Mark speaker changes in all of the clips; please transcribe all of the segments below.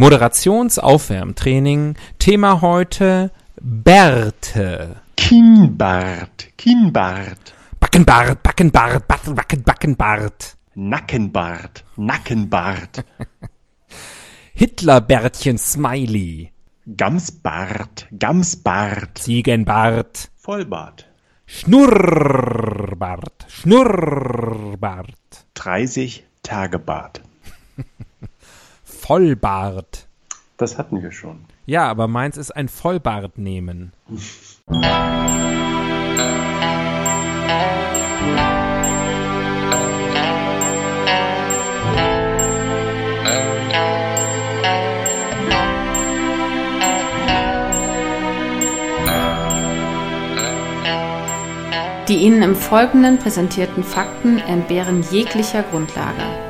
Speaker 1: Moderationsaufwärmtraining. Thema heute Bärte.
Speaker 2: Kinnbart, Kinnbart.
Speaker 1: Backenbart, Backenbart, Backen, Backen, Backenbart.
Speaker 2: Nackenbart, Nackenbart.
Speaker 1: Hitlerbärtchen Smiley.
Speaker 2: Gamsbart, Gamsbart.
Speaker 1: Ziegenbart.
Speaker 2: Vollbart.
Speaker 1: Schnurrbart, Schnurrbart.
Speaker 2: 30 Tagebart.
Speaker 1: Vollbart.
Speaker 2: Das hatten wir schon.
Speaker 1: Ja, aber meins ist ein Vollbart nehmen.
Speaker 3: Die Ihnen im Folgenden präsentierten Fakten entbehren jeglicher Grundlage.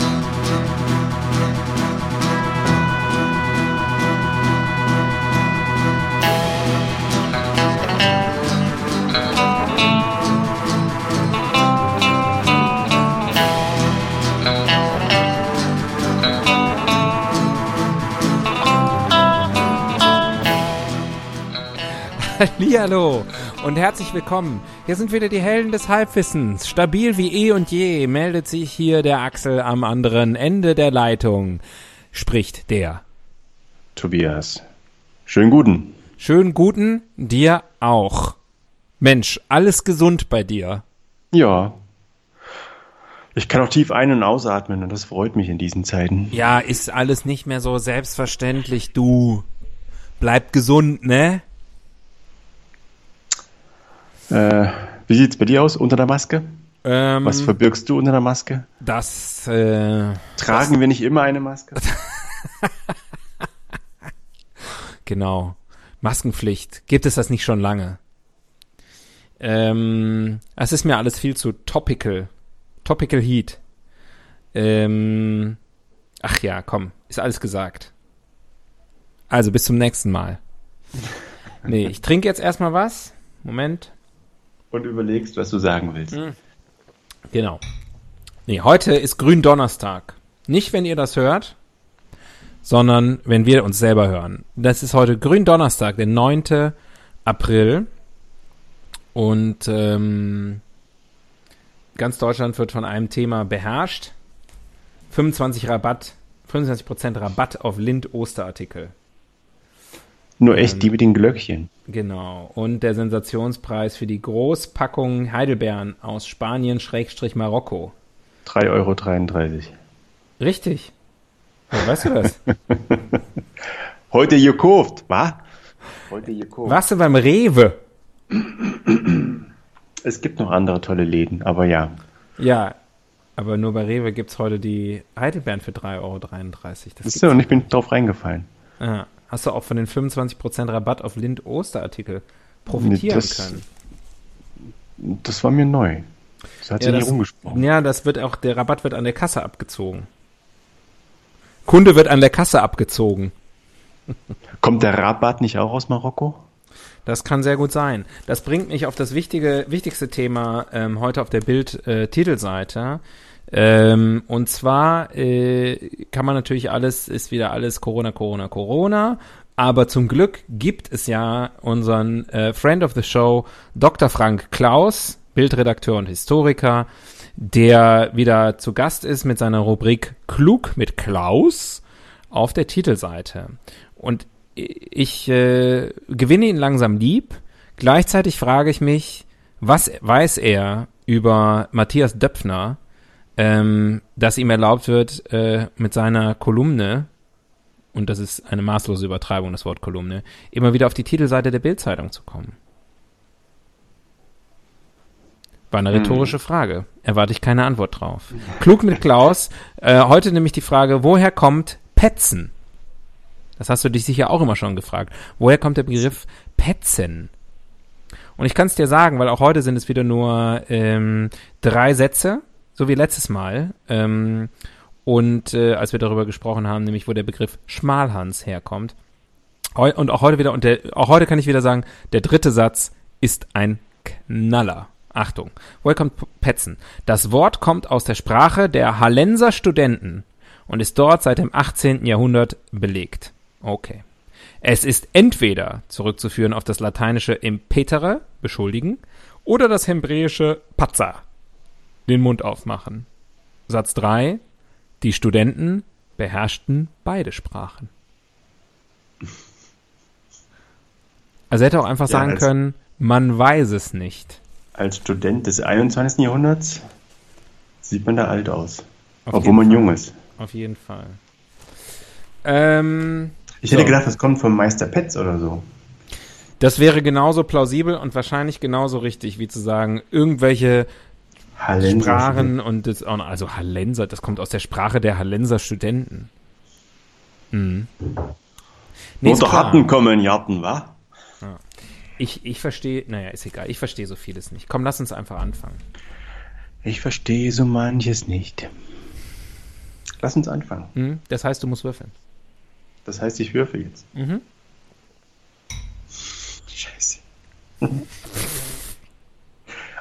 Speaker 1: Hallihallo und herzlich willkommen. Hier sind wieder die Helden des Halbwissens. Stabil wie eh und je meldet sich hier der Axel am anderen Ende der Leitung. Spricht der.
Speaker 2: Tobias. Schönen guten.
Speaker 1: Schönen guten dir auch. Mensch, alles gesund bei dir.
Speaker 2: Ja. Ich kann auch tief ein- und ausatmen und das freut mich in diesen Zeiten.
Speaker 1: Ja, ist alles nicht mehr so selbstverständlich, du. Bleib gesund, ne?
Speaker 2: Äh, wie sieht's bei dir aus unter der Maske?
Speaker 1: Ähm,
Speaker 2: Was verbirgst du unter der Maske?
Speaker 1: das, äh,
Speaker 2: Tragen wir nicht immer eine Maske?
Speaker 1: Genau. Maskenpflicht. Gibt es das nicht schon lange? Ähm, es ist mir alles viel zu topical. Topical Heat. Ähm, ach ja, komm, ist alles gesagt. Also bis zum nächsten Mal. Nee, ich trinke jetzt erstmal was. Moment.
Speaker 2: Und überlegst, was du sagen willst.
Speaker 1: Genau. Nee, heute ist Gründonnerstag. Nicht, wenn ihr das hört, sondern wenn wir uns selber hören. Das ist heute Gründonnerstag, der 9. April. Und ähm, ganz Deutschland wird von einem Thema beherrscht. 25 Rabatt, 25% Rabatt auf Lind-Osterartikel.
Speaker 2: Nur echt die mit den Glöckchen.
Speaker 1: Genau. Und der Sensationspreis für die Großpackung Heidelbeeren aus Spanien, Schrägstrich Marokko.
Speaker 2: 3,33 Euro.
Speaker 1: Richtig. Ja, weißt du das?
Speaker 2: Heute gekauft, wa? Heute gekauft.
Speaker 1: Warst du beim Rewe?
Speaker 2: Es gibt noch andere tolle Läden, aber ja.
Speaker 1: Ja, aber nur bei Rewe gibt's heute die Heidelbeeren für 3,33 Euro. Das
Speaker 2: du, und ich bin drauf reingefallen.
Speaker 1: ja. Hast du auch von den 25% Rabatt auf Lind-Osterartikel profitieren
Speaker 2: Das-
Speaker 1: können?
Speaker 2: Das war mir neu. Das hat sich nicht
Speaker 1: das,
Speaker 2: rumgesprochen.
Speaker 1: ja, das wird auch, der Rabatt wird an der Kasse abgezogen. Kunde wird an der Kasse abgezogen.
Speaker 2: Kommt der Rabat nicht auch aus Marokko?
Speaker 1: Das kann sehr gut sein. Das bringt mich auf das wichtige, wichtigste Thema ähm, heute auf der Bild-Titelseite. Ähm, und zwar äh, kann man natürlich alles, ist wieder alles Corona, Corona, Corona. Aber zum Glück gibt es ja unseren äh, Friend of the Show, Dr. Frank Klaus, Bildredakteur und Historiker, der wieder zu Gast ist mit seiner Rubrik Klug mit Klaus auf der Titelseite. Und ich äh, gewinne ihn langsam lieb. Gleichzeitig frage ich mich, was weiß er über Matthias Döpfner, ähm, dass ihm erlaubt wird, äh, mit seiner Kolumne, und das ist eine maßlose Übertreibung, das Wort Kolumne, immer wieder auf die Titelseite der Bildzeitung zu kommen. War eine rhetorische Frage. Erwarte ich keine Antwort drauf. Klug mit Klaus. Äh, heute nämlich die Frage, woher kommt Petzen? Das hast du dich sicher auch immer schon gefragt. Woher kommt der Begriff Petzen? Und ich kann es dir sagen, weil auch heute sind es wieder nur ähm, drei Sätze, so wie letztes Mal. Ähm, und äh, als wir darüber gesprochen haben, nämlich wo der Begriff Schmalhans herkommt. Heu und auch heute wieder, und der, auch heute kann ich wieder sagen, der dritte Satz ist ein Knaller. Achtung, woher kommt Petzen? Das Wort kommt aus der Sprache der Hallenser Studenten und ist dort seit dem 18. Jahrhundert belegt. Okay. Es ist entweder zurückzuführen auf das lateinische impetere, beschuldigen, oder das hebräische patza, den Mund aufmachen. Satz 3. Die Studenten beherrschten beide Sprachen. Also er hätte auch einfach
Speaker 2: Ja,
Speaker 1: sagen können, man weiß es nicht.
Speaker 2: Als Student des 21. Jahrhunderts sieht man da alt aus.
Speaker 1: Auf
Speaker 2: obwohl man
Speaker 1: Fall.
Speaker 2: jung ist.
Speaker 1: Auf jeden Fall. Ähm,
Speaker 2: Ich hätte
Speaker 1: So.
Speaker 2: gedacht, das kommt vom Meister Petz oder so.
Speaker 1: das wäre genauso plausibel und wahrscheinlich genauso richtig, wie zu sagen, irgendwelche
Speaker 2: Hallenser.
Speaker 1: Sprachen und das, auch noch- also Hallenser, das kommt aus der Sprache der Hallenser Studenten. Mhm. Nee,
Speaker 2: Nur
Speaker 1: ist
Speaker 2: der
Speaker 1: klar.
Speaker 2: Harten kommen, Jarten, wa?
Speaker 1: Ich, ich verstehe, naja, ist egal, ich verstehe so vieles nicht. Komm, lass uns einfach anfangen.
Speaker 2: Ich verstehe so manches nicht. Lass uns anfangen.
Speaker 1: Mhm. Das heißt, du musst würfeln.
Speaker 2: Das heißt, ich würfel jetzt.
Speaker 1: Mhm.
Speaker 2: Scheiße.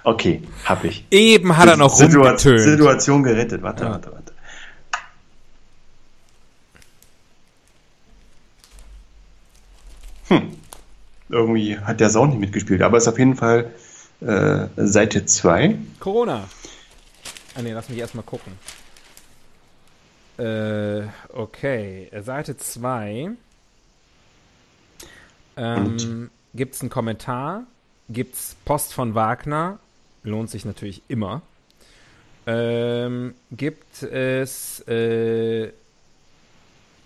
Speaker 2: Okay, hab ich.
Speaker 1: Eben hat er noch
Speaker 2: Situa-
Speaker 1: rumgetönt.
Speaker 2: Situation gerettet. Warte,
Speaker 1: Ja.
Speaker 2: warte, warte. Hm. Irgendwie hat der Sound nicht mitgespielt, aber ist auf jeden Fall äh, Seite 2.
Speaker 1: Corona. Ah nee, lass mich erstmal gucken. Äh, okay. Seite 2. Ähm, gibt's einen Kommentar? Gibt's Post von Wagner? Lohnt sich natürlich immer. Ähm, gibt es äh,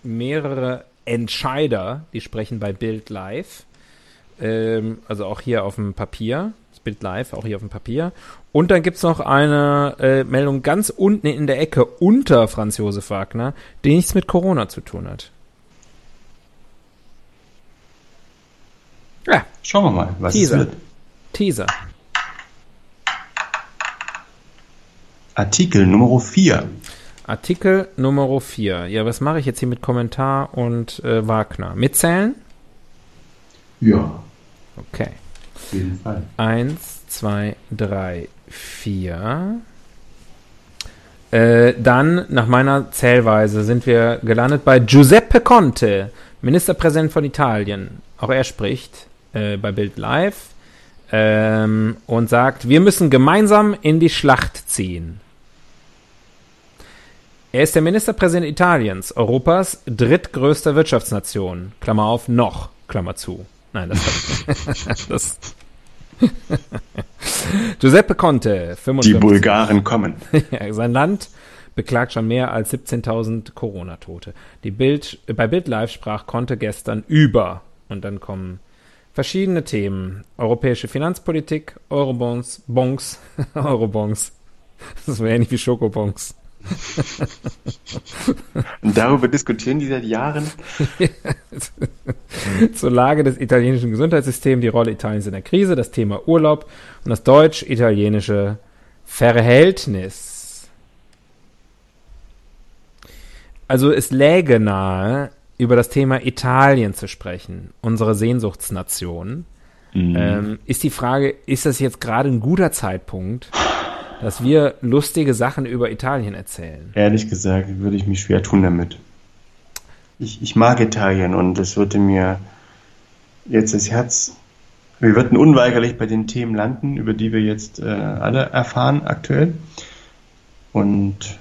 Speaker 1: mehrere Entscheider, die sprechen bei Bild Live. Ähm, also auch hier auf dem Papier. Das Bild Live, auch hier auf dem Papier. Und dann gibt's noch eine äh, Meldung ganz unten in der Ecke unter Franz Josef Wagner, die nichts mit Corona zu tun hat. Ja,
Speaker 2: Schauen wir mal, was
Speaker 1: Teaser.
Speaker 2: es wird.
Speaker 1: Teaser.
Speaker 2: Artikel Nummer 4.
Speaker 1: Artikel Nummer 4. Ja, was mache ich jetzt hier mit Kommentar und äh, Wagner? Mitzählen?
Speaker 2: Ja,
Speaker 1: Okay.
Speaker 2: auf jeden Fall.
Speaker 1: Eins, zwei, drei, vier. Äh, dann, nach meiner Zählweise, sind wir gelandet bei Giuseppe Conte, Ministerpräsident von Italien. Auch er spricht äh, bei Bild Live ähm, und sagt, wir müssen gemeinsam in die Schlacht ziehen. Er ist der Ministerpräsident Italiens, Europas drittgrößter Wirtschaftsnation. Klammer auf, noch, Klammer zu. Nein, das, das Giuseppe Conte,
Speaker 2: Die
Speaker 1: 55.
Speaker 2: Bulgaren kommen.
Speaker 1: Ja, Sein Land beklagt schon mehr als 17.000 Corona-Tote. Die Bild, bei Bild Live sprach Conte gestern über. Und dann kommen verschiedene Themen. Europäische Finanzpolitik, Eurobonds, Bonds, Eurobonds. Das wäre ähnlich wie Schokobons.
Speaker 2: Und darüber diskutieren die seit Jahren.
Speaker 1: Zur Lage des italienischen Gesundheitssystems, die Rolle Italiens in der Krise, das Thema Urlaub und das deutsch-italienische Verhältnis. Also es läge nahe, über das Thema Italien zu sprechen, unsere Sehnsuchtsnation.
Speaker 2: Mhm.
Speaker 1: Ähm, ist die Frage, ist das jetzt gerade ein guter Zeitpunkt, dass wir lustige Sachen über Italien erzählen?
Speaker 2: Ehrlich gesagt würde ich mich schwer tun damit. Ich, ich mag Italien und es würde mir jetzt das Herz. Wir würden unweigerlich bei den Themen landen, über die wir jetzt äh, alle erfahren aktuell. Und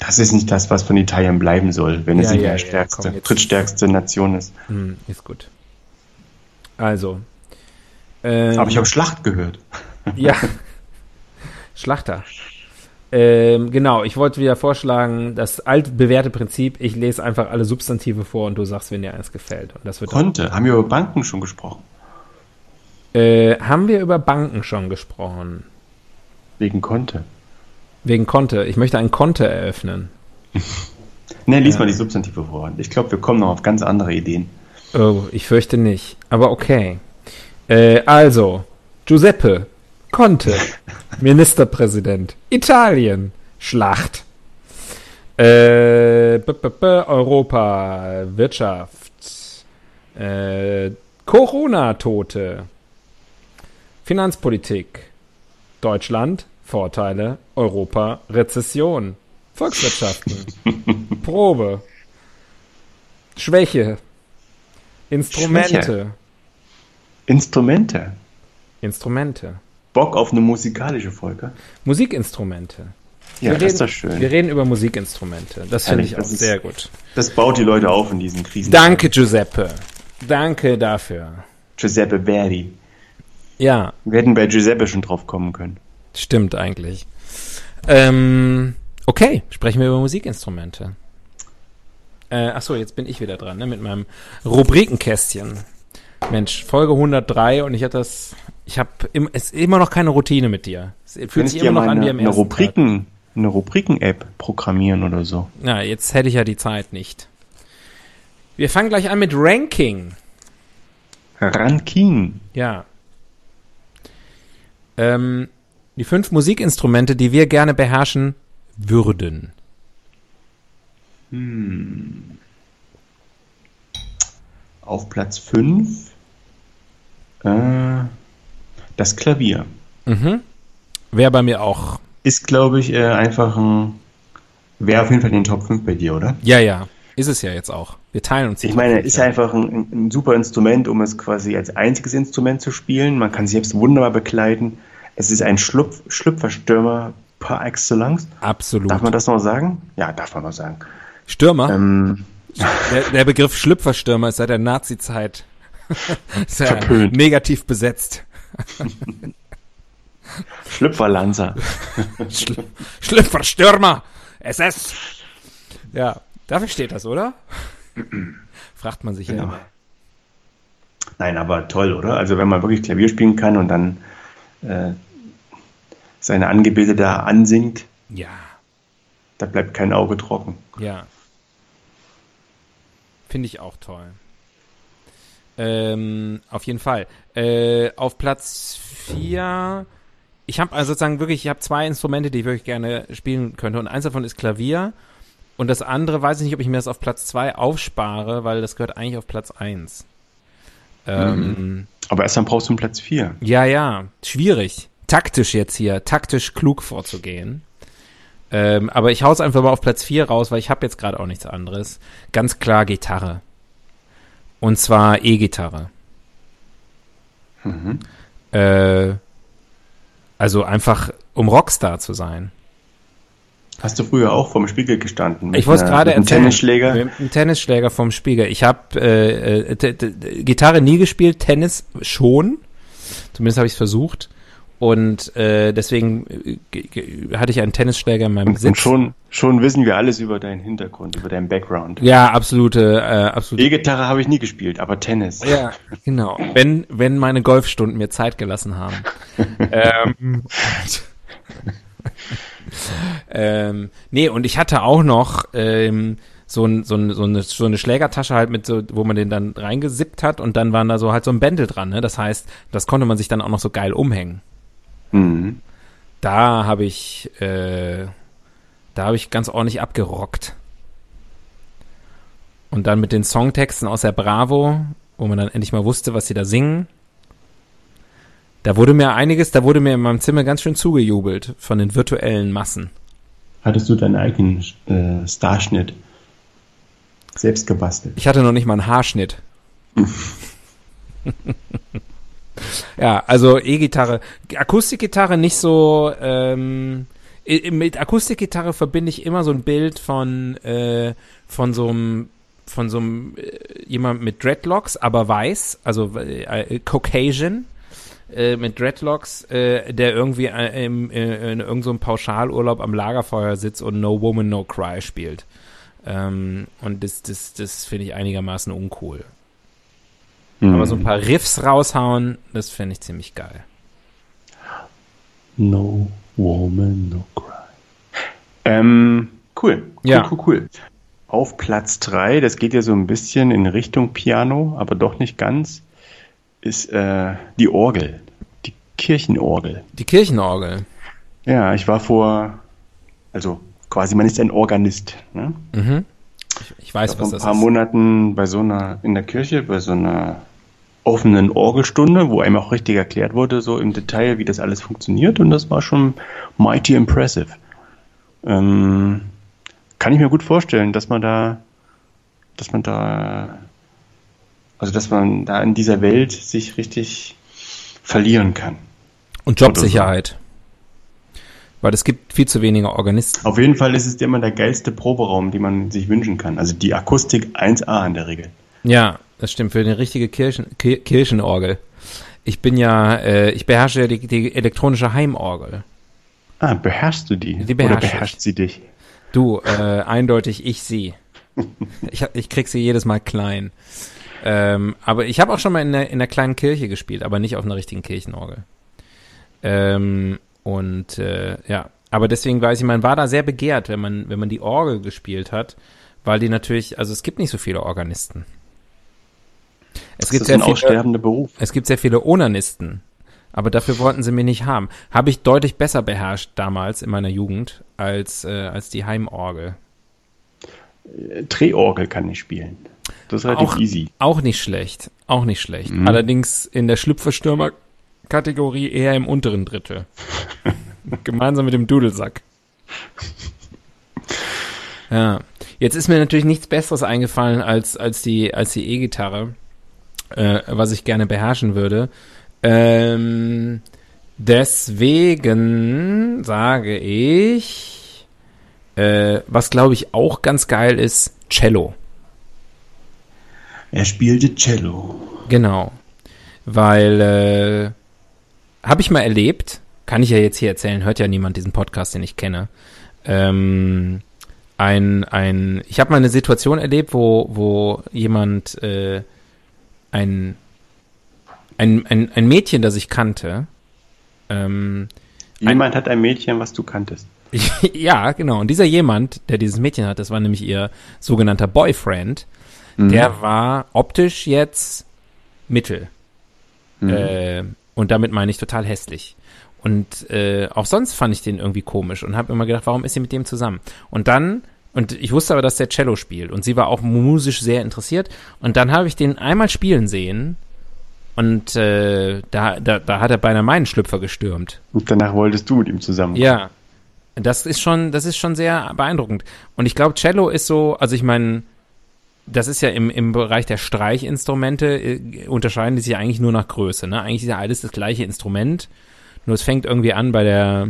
Speaker 2: das ist nicht das, was von Italien bleiben soll, wenn es
Speaker 1: Ja,
Speaker 2: nicht
Speaker 1: ja, ja,
Speaker 2: stärkste,
Speaker 1: komm,
Speaker 2: drittstärkste Nation ist.
Speaker 1: Hm, ist gut. Also. Ähm,
Speaker 2: Aber ich habe Schlacht gehört.
Speaker 1: Ja. Schlachter. Ähm, genau, ich wollte wieder vorschlagen, das altbewährte Prinzip, ich lese einfach alle Substantive vor und du sagst, wenn dir eins gefällt. Und das wird
Speaker 2: Konnte. Haben wir über Banken schon gesprochen?
Speaker 1: äh, Haben wir über Banken schon gesprochen?
Speaker 2: Wegen Konnte.
Speaker 1: Wegen Konte. Ich möchte ein Konto eröffnen.
Speaker 2: Ne, lies mal die Substantive vor. Ich glaube, wir kommen noch auf ganz andere Ideen.
Speaker 1: Oh, ich fürchte nicht. Aber okay. Äh, also, Giuseppe Conte, Ministerpräsident, Italien, Schlacht. Äh, b -b -b Europa, Wirtschaft, äh, Corona-Tote, Finanzpolitik, Deutschland, Vorteile, Europa, Rezession, Volkswirtschaften, Probe, Schwäche, Instrumente,
Speaker 2: Schwäche. Instrumente.
Speaker 1: Instrumente,
Speaker 2: Bock auf eine musikalische Folge.
Speaker 1: Musikinstrumente.
Speaker 2: Ja,
Speaker 1: wir
Speaker 2: das ist doch schön.
Speaker 1: Wir reden über Musikinstrumente. Das finde ich auch
Speaker 2: ist-
Speaker 1: sehr gut.
Speaker 2: Das baut die Leute auf in diesen Krisen.
Speaker 1: Danke, Giuseppe. Danke dafür.
Speaker 2: Giuseppe Verdi.
Speaker 1: Ja,
Speaker 2: Wir hätten bei Giuseppe schon drauf kommen können.
Speaker 1: stimmt eigentlich. Ähm, okay, sprechen wir über Musikinstrumente. Äh, achso, jetzt bin ich wieder dran, ne, mit meinem Rubrikenkästchen. Mensch, Folge 103 und ich hatte das, ich habe im, ist immer noch keine Routine mit dir. Es fühlt
Speaker 2: Könnte
Speaker 1: sich immer noch an wie am
Speaker 2: eine
Speaker 1: ersten
Speaker 2: Rubriken, eine Rubriken-App programmieren oder so.
Speaker 1: Tag. Ja, jetzt hätte ich ja die Zeit nicht. Wir fangen gleich an mit Ranking.
Speaker 2: Ranking.
Speaker 1: Ja. Ähm, die fünf Musikinstrumente, die wir gerne beherrschen würden.
Speaker 2: Auf Platz 5 äh, das Klavier.
Speaker 1: Mhm. Wäre bei mir auch.
Speaker 2: Ist, glaube ich, äh, einfach ein. Wäre auf jeden Fall in den Top 5 bei dir, oder?
Speaker 1: Ja, ja. Ist es ja jetzt auch. Wir teilen uns die
Speaker 2: Ich meine, ist
Speaker 1: ja.
Speaker 2: einfach ein, ein super Instrument, um es quasi als einziges Instrument zu spielen. Man kann sich selbst wunderbar bekleiden. Es ist ein Schlupf, Schlüpferstürmer par excellence.
Speaker 1: Absolut.
Speaker 2: Darf man das noch sagen? Ja, darf man noch sagen.
Speaker 1: Stürmer?
Speaker 2: Ähm,
Speaker 1: der, der Begriff Schlüpferstürmer ist seit der Nazi-Zeit
Speaker 2: Verpönt.
Speaker 1: negativ besetzt.
Speaker 2: Schlüpferlanzer.
Speaker 1: Schl Schlüpferstürmer! SS! Ja, dafür steht das, oder? Fragt man sich ja immer.
Speaker 2: Nein, aber toll, oder? Also wenn man wirklich Klavier spielen kann und dann äh, seine Angebete da ansingt,
Speaker 1: Ja,
Speaker 2: da bleibt kein Auge trocken.
Speaker 1: ja. Finde ich auch toll. Ähm, auf jeden Fall. Äh, auf Platz 4, ich habe also sozusagen wirklich, ich habe zwei Instrumente, die ich wirklich gerne spielen könnte. Und eins davon ist Klavier. Und das andere weiß ich nicht, ob ich mir das auf Platz 2 aufspare, weil das gehört eigentlich auf Platz 1. Ähm,
Speaker 2: Aber erst dann brauchst du einen Platz 4.
Speaker 1: Ja, ja, schwierig. Taktisch jetzt hier, taktisch klug vorzugehen. Ähm, aber ich hau's einfach mal auf Platz 4 raus, weil ich habe jetzt gerade auch nichts anderes. Ganz klar Gitarre. Und zwar E-Gitarre. Äh, also einfach, um Rockstar zu sein.
Speaker 2: Hast du früher auch vorm Spiegel gestanden?
Speaker 1: Ich wollte gerade erzählen.
Speaker 2: Tennisschläger?
Speaker 1: Mit einem Tennisschläger vom Spiegel. Ich habe äh, äh, Gitarre nie gespielt, Tennis schon. Zumindest habe ich es versucht. Und äh, deswegen äh, hatte ich einen Tennisschläger in meinem
Speaker 2: Und
Speaker 1: Sitz.
Speaker 2: schon, schon wissen wir alles über deinen Hintergrund, über deinen Background.
Speaker 1: Ja, absolute, äh, absolute.
Speaker 2: E-Gitarre habe ich nie gespielt, aber Tennis.
Speaker 1: Ja, genau. Wenn, wenn meine Golfstunden mir Zeit gelassen haben. ähm, ähm, nee, und ich hatte auch noch ähm, so, ein, so, ein, so, eine, so eine Schlägertasche halt mit so, wo man den dann reingesippt hat und dann waren da so halt so ein Bändel dran, ne? Das heißt, das konnte man sich dann auch noch so geil umhängen.
Speaker 2: Mhm.
Speaker 1: Da habe ich, äh, da habe ich ganz ordentlich abgerockt. Und dann mit den Songtexten aus der Bravo, wo man dann endlich mal wusste, was sie da singen. Da wurde mir einiges, da wurde mir in meinem Zimmer ganz schön zugejubelt von den virtuellen Massen.
Speaker 2: Hattest du deinen eigenen äh, Starschnitt selbst gebastelt?
Speaker 1: Ich hatte noch nicht mal einen Haarschnitt. ja, also E-Gitarre. Akustikgitarre nicht so, ähm, mit Akustikgitarre verbinde ich immer so ein Bild von, äh, von so einem, von so einem, äh, jemand mit Dreadlocks, aber weiß, also äh, Caucasian, äh, mit Dreadlocks, äh, der irgendwie äh, im, äh, in irgendeinem so Pauschalurlaub am Lagerfeuer sitzt und No Woman, No Cry spielt. Ähm, und das, das, das finde ich einigermaßen uncool.
Speaker 2: Mhm.
Speaker 1: Aber so ein paar Riffs raushauen, das finde ich ziemlich geil.
Speaker 2: No woman, no cry. Ähm, cool. Cool,
Speaker 1: Ja.
Speaker 2: cool, cool. Auf Platz 3, das geht ja so ein bisschen in Richtung Piano, aber doch nicht ganz, ist äh, die Orgel. Die Kirchenorgel.
Speaker 1: Die Kirchenorgel.
Speaker 2: Ja, ich war vor, also quasi, man ist ein Organist. Ne?
Speaker 1: Mhm. Ich, ich weiß,
Speaker 2: vor
Speaker 1: was
Speaker 2: ein
Speaker 1: das
Speaker 2: paar
Speaker 1: ist.
Speaker 2: Monaten bei so einer, in der Kirche, bei so einer offenen Orgelstunde, wo einem auch richtig erklärt wurde, so im Detail, wie das alles funktioniert. Und das war schon mighty impressive. Ähm, kann ich mir gut vorstellen, dass man da, dass man da, also dass man da in dieser Welt sich richtig verlieren kann.
Speaker 1: Und Jobsicherheit. Weil es gibt viel zu wenige Organisten.
Speaker 2: Auf jeden Fall ist es immer der geilste Proberaum, den man sich wünschen kann. Also die Akustik 1A in der Regel.
Speaker 1: Ja, das stimmt, für eine richtige Kirchen, Kirchenorgel. Ich bin ja, äh, ich beherrsche ja die, die elektronische Heimorgel.
Speaker 2: Ah, beherrschst du die?
Speaker 1: Die beherrsche
Speaker 2: Oder beherrscht sie dich?
Speaker 1: Du, äh, eindeutig ich sie. ich, ich krieg sie jedes Mal klein. Ähm, aber ich habe auch schon mal in der, in der kleinen Kirche gespielt, aber nicht auf einer richtigen Kirchenorgel. Ähm, und äh, ja, aber deswegen weiß ich, man war da sehr begehrt, wenn man, wenn man die Orgel gespielt hat, weil die natürlich, also es gibt nicht so viele Organisten. Es
Speaker 2: Das
Speaker 1: gibt
Speaker 2: ist
Speaker 1: sehr
Speaker 2: ein
Speaker 1: viele,
Speaker 2: aussterbender Beruf.
Speaker 1: es gibt sehr viele Onanisten, aber dafür wollten sie mich nicht haben. Habe ich deutlich besser beherrscht damals in meiner Jugend als, äh, als die Heimorgel.
Speaker 2: Drehorgel kann ich spielen. Das ist relativ
Speaker 1: Auch,
Speaker 2: easy.
Speaker 1: auch nicht schlecht, auch nicht schlecht.
Speaker 2: Mhm.
Speaker 1: Allerdings in der Schlüpferstürmer-Kategorie eher im unteren Drittel. Gemeinsam mit dem Dudelsack. Ja, jetzt ist mir natürlich nichts Besseres eingefallen als, als die, als die E-Gitarre, äh, was ich gerne beherrschen würde. Ähm, deswegen sage ich, äh, was glaube ich auch ganz geil ist, Cello.
Speaker 2: Er spielte Cello.
Speaker 1: Genau. Weil, äh, habe ich mal erlebt, kann ich ja jetzt hier erzählen, hört ja niemand diesen Podcast, den ich kenne. Ähm, ein, ein, ich habe mal eine Situation erlebt, wo, wo jemand, äh, ein, ein, ein, ein Mädchen, das ich kannte, ähm,
Speaker 2: Jemand hat ein Mädchen, was du kanntest.
Speaker 1: ja, genau. Und dieser jemand, der dieses Mädchen hat, das war nämlich ihr sogenannter Boyfriend, der war optisch jetzt mittel. Äh, und damit meine ich total hässlich. Und äh, auch sonst fand ich den irgendwie komisch und habe immer gedacht, warum ist sie mit dem zusammen? Und dann, und ich wusste aber, dass der Cello spielt und sie war auch musisch sehr interessiert. Und dann habe ich den einmal spielen sehen und äh, da, da, da hat er beinahe meinen Schlüpfer gestürmt.
Speaker 2: Und danach wolltest du mit ihm zusammen.
Speaker 1: Ja, das ist schon, das ist schon sehr beeindruckend. Und ich glaube, Cello ist so, also ich meine, das ist ja im, im Bereich der Streichinstrumente, äh, unterscheiden die sich eigentlich nur nach Größe. Ne? Eigentlich ist ja alles das gleiche Instrument, nur es fängt irgendwie an bei der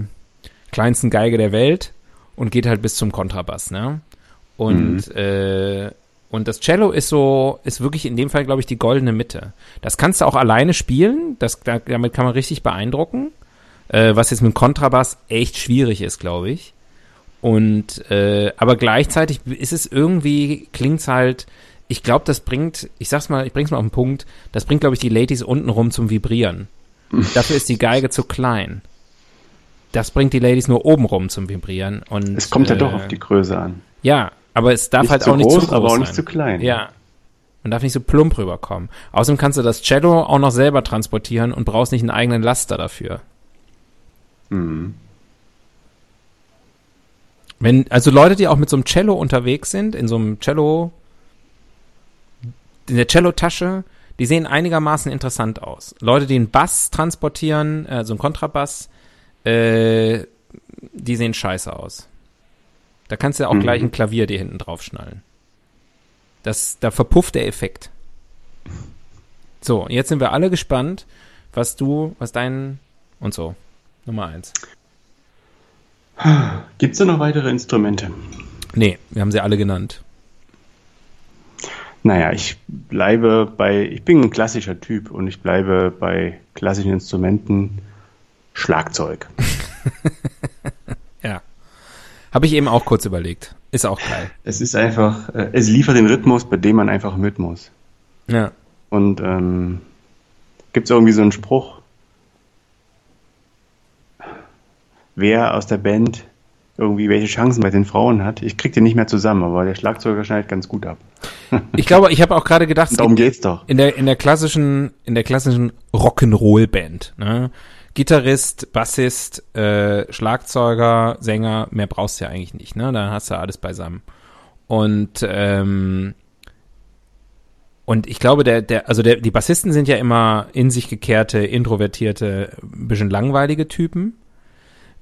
Speaker 1: kleinsten Geige der Welt und geht halt bis zum Kontrabass. Ne? Und, äh, und das Cello ist so, ist wirklich in dem Fall, glaube ich, die goldene Mitte. Das kannst du auch alleine spielen, das, da, damit kann man richtig beeindrucken, äh, was jetzt mit dem Kontrabass echt schwierig ist, glaube ich. Und äh, aber gleichzeitig ist es irgendwie, klingt's halt, ich glaube, das bringt, ich sag's mal, ich bring's mal auf den Punkt, das bringt, glaube ich, die Ladies untenrum zum Vibrieren. Dafür ist die Geige zu klein. Das bringt die Ladies nur obenrum zum Vibrieren. Und,
Speaker 2: Es kommt ja
Speaker 1: äh,
Speaker 2: doch auf die Größe an.
Speaker 1: Ja, aber es darf
Speaker 2: Nicht
Speaker 1: halt auch nicht
Speaker 2: groß,
Speaker 1: zu groß
Speaker 2: aber auch
Speaker 1: sein.
Speaker 2: nicht zu klein.
Speaker 1: Ja. Man darf nicht so plump rüberkommen. Außerdem kannst du das Cello auch noch selber transportieren und brauchst nicht einen eigenen Laster dafür.
Speaker 2: Mhm.
Speaker 1: Wenn, also Leute, die auch mit so einem Cello unterwegs sind, in so einem Cello, in der Cello-Tasche, die sehen einigermaßen interessant aus. Leute, die einen Bass transportieren, äh, so einen Kontrabass, äh, die sehen scheiße aus. Da kannst du ja auch
Speaker 2: Mhm.
Speaker 1: gleich ein Klavier dir hinten drauf schnallen. Das, da verpufft der Effekt. So, jetzt sind wir alle gespannt, was du, was dein und so. Nummer eins.
Speaker 2: Gibt es da noch weitere Instrumente?
Speaker 1: Nee, wir haben sie alle genannt.
Speaker 2: Naja, ich bleibe bei, ich bin ein klassischer Typ und ich bleibe bei klassischen Instrumenten Schlagzeug.
Speaker 1: Ja. Habe ich eben auch kurz überlegt. Ist auch geil.
Speaker 2: Es ist einfach, äh, es liefert den Rhythmus, bei dem man einfach mit muss.
Speaker 1: Ja.
Speaker 2: Und ähm, gibt es irgendwie so einen Spruch, wer aus der Band irgendwie welche Chancen bei den Frauen hat. Ich krieg den nicht mehr zusammen, aber der Schlagzeuger schneidet ganz gut ab.
Speaker 1: Ich glaube, ich habe auch gerade gedacht,
Speaker 2: Darum
Speaker 1: gibt
Speaker 2: geht's doch.
Speaker 1: in der in der klassischen in der klassischen Rock'n'Roll Band, ne? Gitarrist, Bassist, äh, Schlagzeuger, Sänger, mehr brauchst du ja eigentlich nicht, ne? Dann hast du alles beisammen. Und ähm, Und ich glaube, der, der, also der, die Bassisten sind ja immer in sich gekehrte, introvertierte, ein bisschen langweilige Typen.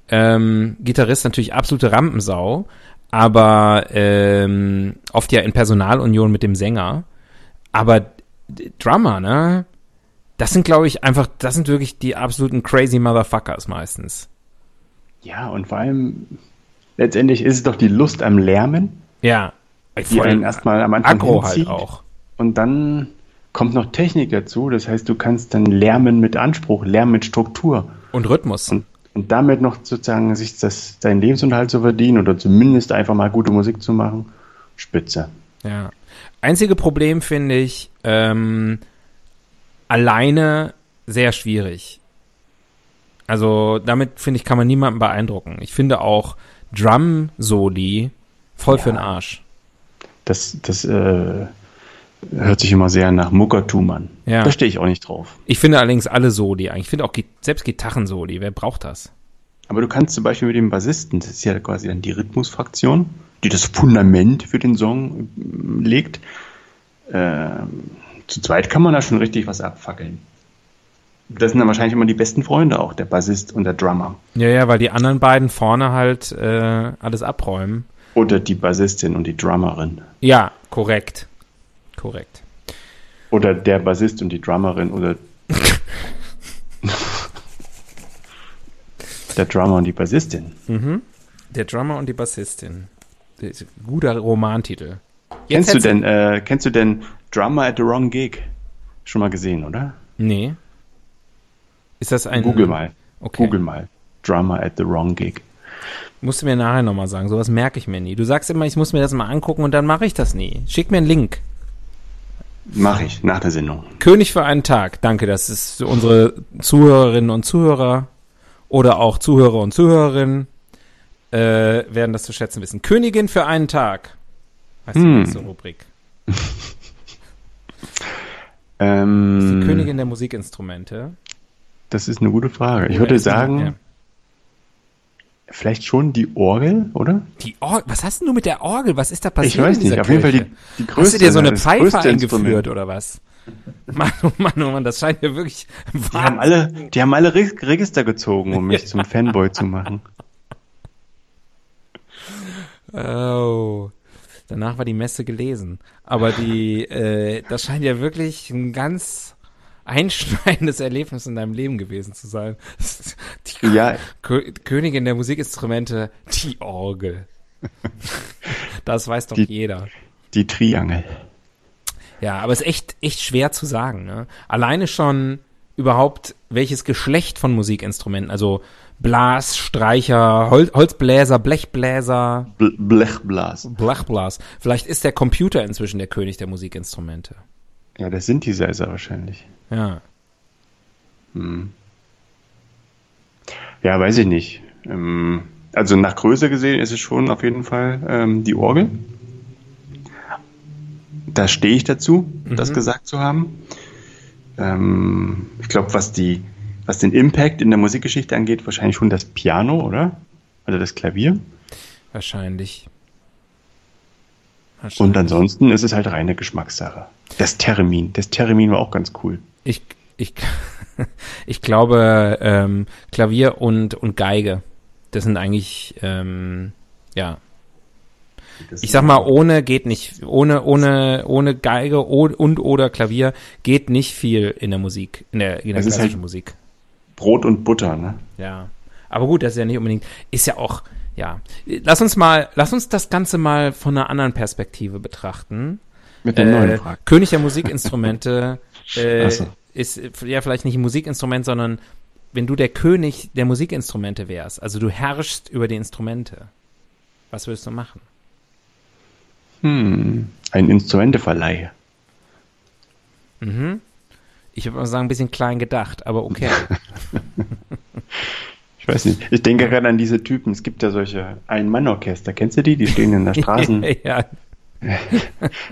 Speaker 1: Ähm, Gitarrist natürlich absolute Rampensau, aber ähm, oft ja in Personalunion mit dem Sänger. Aber Drummer, ne? Das sind, glaube ich, einfach, das sind wirklich die absoluten crazy Motherfuckers meistens.
Speaker 2: Ja, und vor allem, letztendlich ist es doch die Lust am Lärmen.
Speaker 1: Ja.
Speaker 2: Die einen erstmal am Anfang hinzieht.
Speaker 1: halt auch.
Speaker 2: Und dann kommt noch Technik dazu. Das heißt, du kannst dann lärmen mit Anspruch, lärmen mit Struktur.
Speaker 1: Und Rhythmus.
Speaker 2: Und, und damit noch sozusagen sich das, deinen Lebensunterhalt zu verdienen oder zumindest einfach mal gute Musik zu machen. Spitze.
Speaker 1: Ja. Einzige Problem finde ich, ähm, alleine sehr schwierig. Also damit finde ich, kann man niemanden beeindrucken. Ich finde auch Drum-Soli voll für den Arsch.
Speaker 2: Das, das äh, hört sich immer sehr nach Muckertum an.
Speaker 1: Ja.
Speaker 2: Da stehe ich auch nicht drauf.
Speaker 1: Ich finde allerdings alle Soli eigentlich. Ich finde auch selbst Gitarren-Soli. Wer braucht das?
Speaker 2: Aber du kannst zum Beispiel mit dem Bassisten, das ist ja quasi dann die Rhythmusfraktion, die das Fundament für den Song ähm, legt. Ähm, zu zweit kann man da schon richtig was abfackeln. Das sind dann wahrscheinlich immer die besten Freunde auch, der Bassist und der Drummer.
Speaker 1: Ja, ja, weil die anderen beiden vorne halt äh, alles abräumen.
Speaker 2: Oder die Bassistin und die Drummerin.
Speaker 1: Ja, korrekt. Korrekt.
Speaker 2: Oder der Bassist und die Drummerin oder der Drummer und die Bassistin.
Speaker 1: Der Drummer und die Bassistin. Guter Romantitel.
Speaker 2: Kennst du denn, äh, kennst du denn Drummer at the Wrong Gig? Schon mal gesehen, oder?
Speaker 1: Nee. Ist das ein.
Speaker 2: Google mal.
Speaker 1: Okay.
Speaker 2: Google mal. Drummer at the Wrong Gig.
Speaker 1: Musst du mir nachher nochmal sagen. Sowas merke ich mir nie. Du sagst immer, ich muss mir das mal angucken und dann mache ich das nie. Schick mir einen Link.
Speaker 2: Mach ich nach der Sendung.
Speaker 1: König für einen Tag. Danke, das ist für unsere Zuhörerinnen und Zuhörer oder auch Zuhörer und Zuhörerinnen äh, werden das zu schätzen wissen. Königin für einen Tag. Heißt die
Speaker 2: Hm.
Speaker 1: nächste Rubrik.
Speaker 2: Ähm,
Speaker 1: Das ist die Königin der Musikinstrumente.
Speaker 2: Das ist eine gute Frage. Ich würde
Speaker 1: die-
Speaker 2: sagen. Vielleicht schon die Orgel, oder?
Speaker 1: Die Orgel, was hast denn du mit der Orgel? Was ist da passiert
Speaker 2: Ich weiß nicht. Auf jeden Fall die, die größte.
Speaker 1: Hast du dir so eine Pfeife eingeführt oder was? Mann, oh Mann, oh Mann, das scheint ja wirklich
Speaker 2: Die haben alle, die haben alle Re Register gezogen, um mich zum Fanboy zu machen.
Speaker 1: Oh. Danach war die Messe gelesen. Aber die, äh, das scheint ja wirklich ein ganz einschneidendes Erlebnis in deinem Leben gewesen zu sein. Die
Speaker 2: Ja,
Speaker 1: Kö Königin der Musikinstrumente, die Orgel. Das weiß doch
Speaker 2: Die-
Speaker 1: jeder.
Speaker 2: die Triangel.
Speaker 1: Ja, aber es ist echt, echt schwer zu sagen. Ne? Alleine schon überhaupt, welches Geschlecht von Musikinstrumenten, also Blas, Streicher, Hol Holzbläser, Blechbläser,
Speaker 2: Bl Blechblas.
Speaker 1: Blechblas. Vielleicht ist der Computer inzwischen der König der Musikinstrumente.
Speaker 2: Ja, das sind die Säser wahrscheinlich.
Speaker 1: Ja.
Speaker 2: Ja, weiß ich nicht. Ähm, also nach Größe gesehen ist es schon auf jeden Fall ähm, die Orgel. Da stehe ich dazu, das gesagt zu haben. Ähm, ich glaube, was die, was den Impact in der Musikgeschichte angeht, wahrscheinlich schon das Piano, oder? Oder das Klavier.
Speaker 1: Wahrscheinlich.
Speaker 2: Und
Speaker 1: Wahrscheinlich.
Speaker 2: ansonsten ist es halt reine Geschmackssache. Das Theremin. Das Theremin war auch ganz cool.
Speaker 1: Ich, ich, ich glaube, ähm, Klavier und, und Geige, das sind eigentlich, ähm, ja. Ich sag mal, ohne geht nicht, ohne, ohne, ohne Geige o- und oder Klavier geht nicht viel in der Musik, in der, in der klassischen
Speaker 2: halt-
Speaker 1: Musik.
Speaker 2: Brot und Butter, ne?
Speaker 1: Ja. Aber gut, das ist ja nicht unbedingt, ist ja auch, ja. Lass uns mal, lass uns das Ganze mal von einer anderen Perspektive betrachten.
Speaker 2: Mit der
Speaker 1: Äh,
Speaker 2: neuen Frage.
Speaker 1: König der Musikinstrumente äh,
Speaker 2: so.
Speaker 1: ist ja vielleicht nicht ein Musikinstrument, sondern wenn du der König der Musikinstrumente wärst, also du herrschst über die Instrumente, was würdest du machen?
Speaker 2: Hm. Ein Instrumenteverleih.
Speaker 1: Ich würde mal sagen, ein bisschen klein gedacht, aber okay.
Speaker 2: Ich weiß nicht. Ich denke gerade an diese Typen. Es gibt ja solche Ein-Mann-Orchester. Kennst du die? Die stehen in der Straßen,
Speaker 1: ja,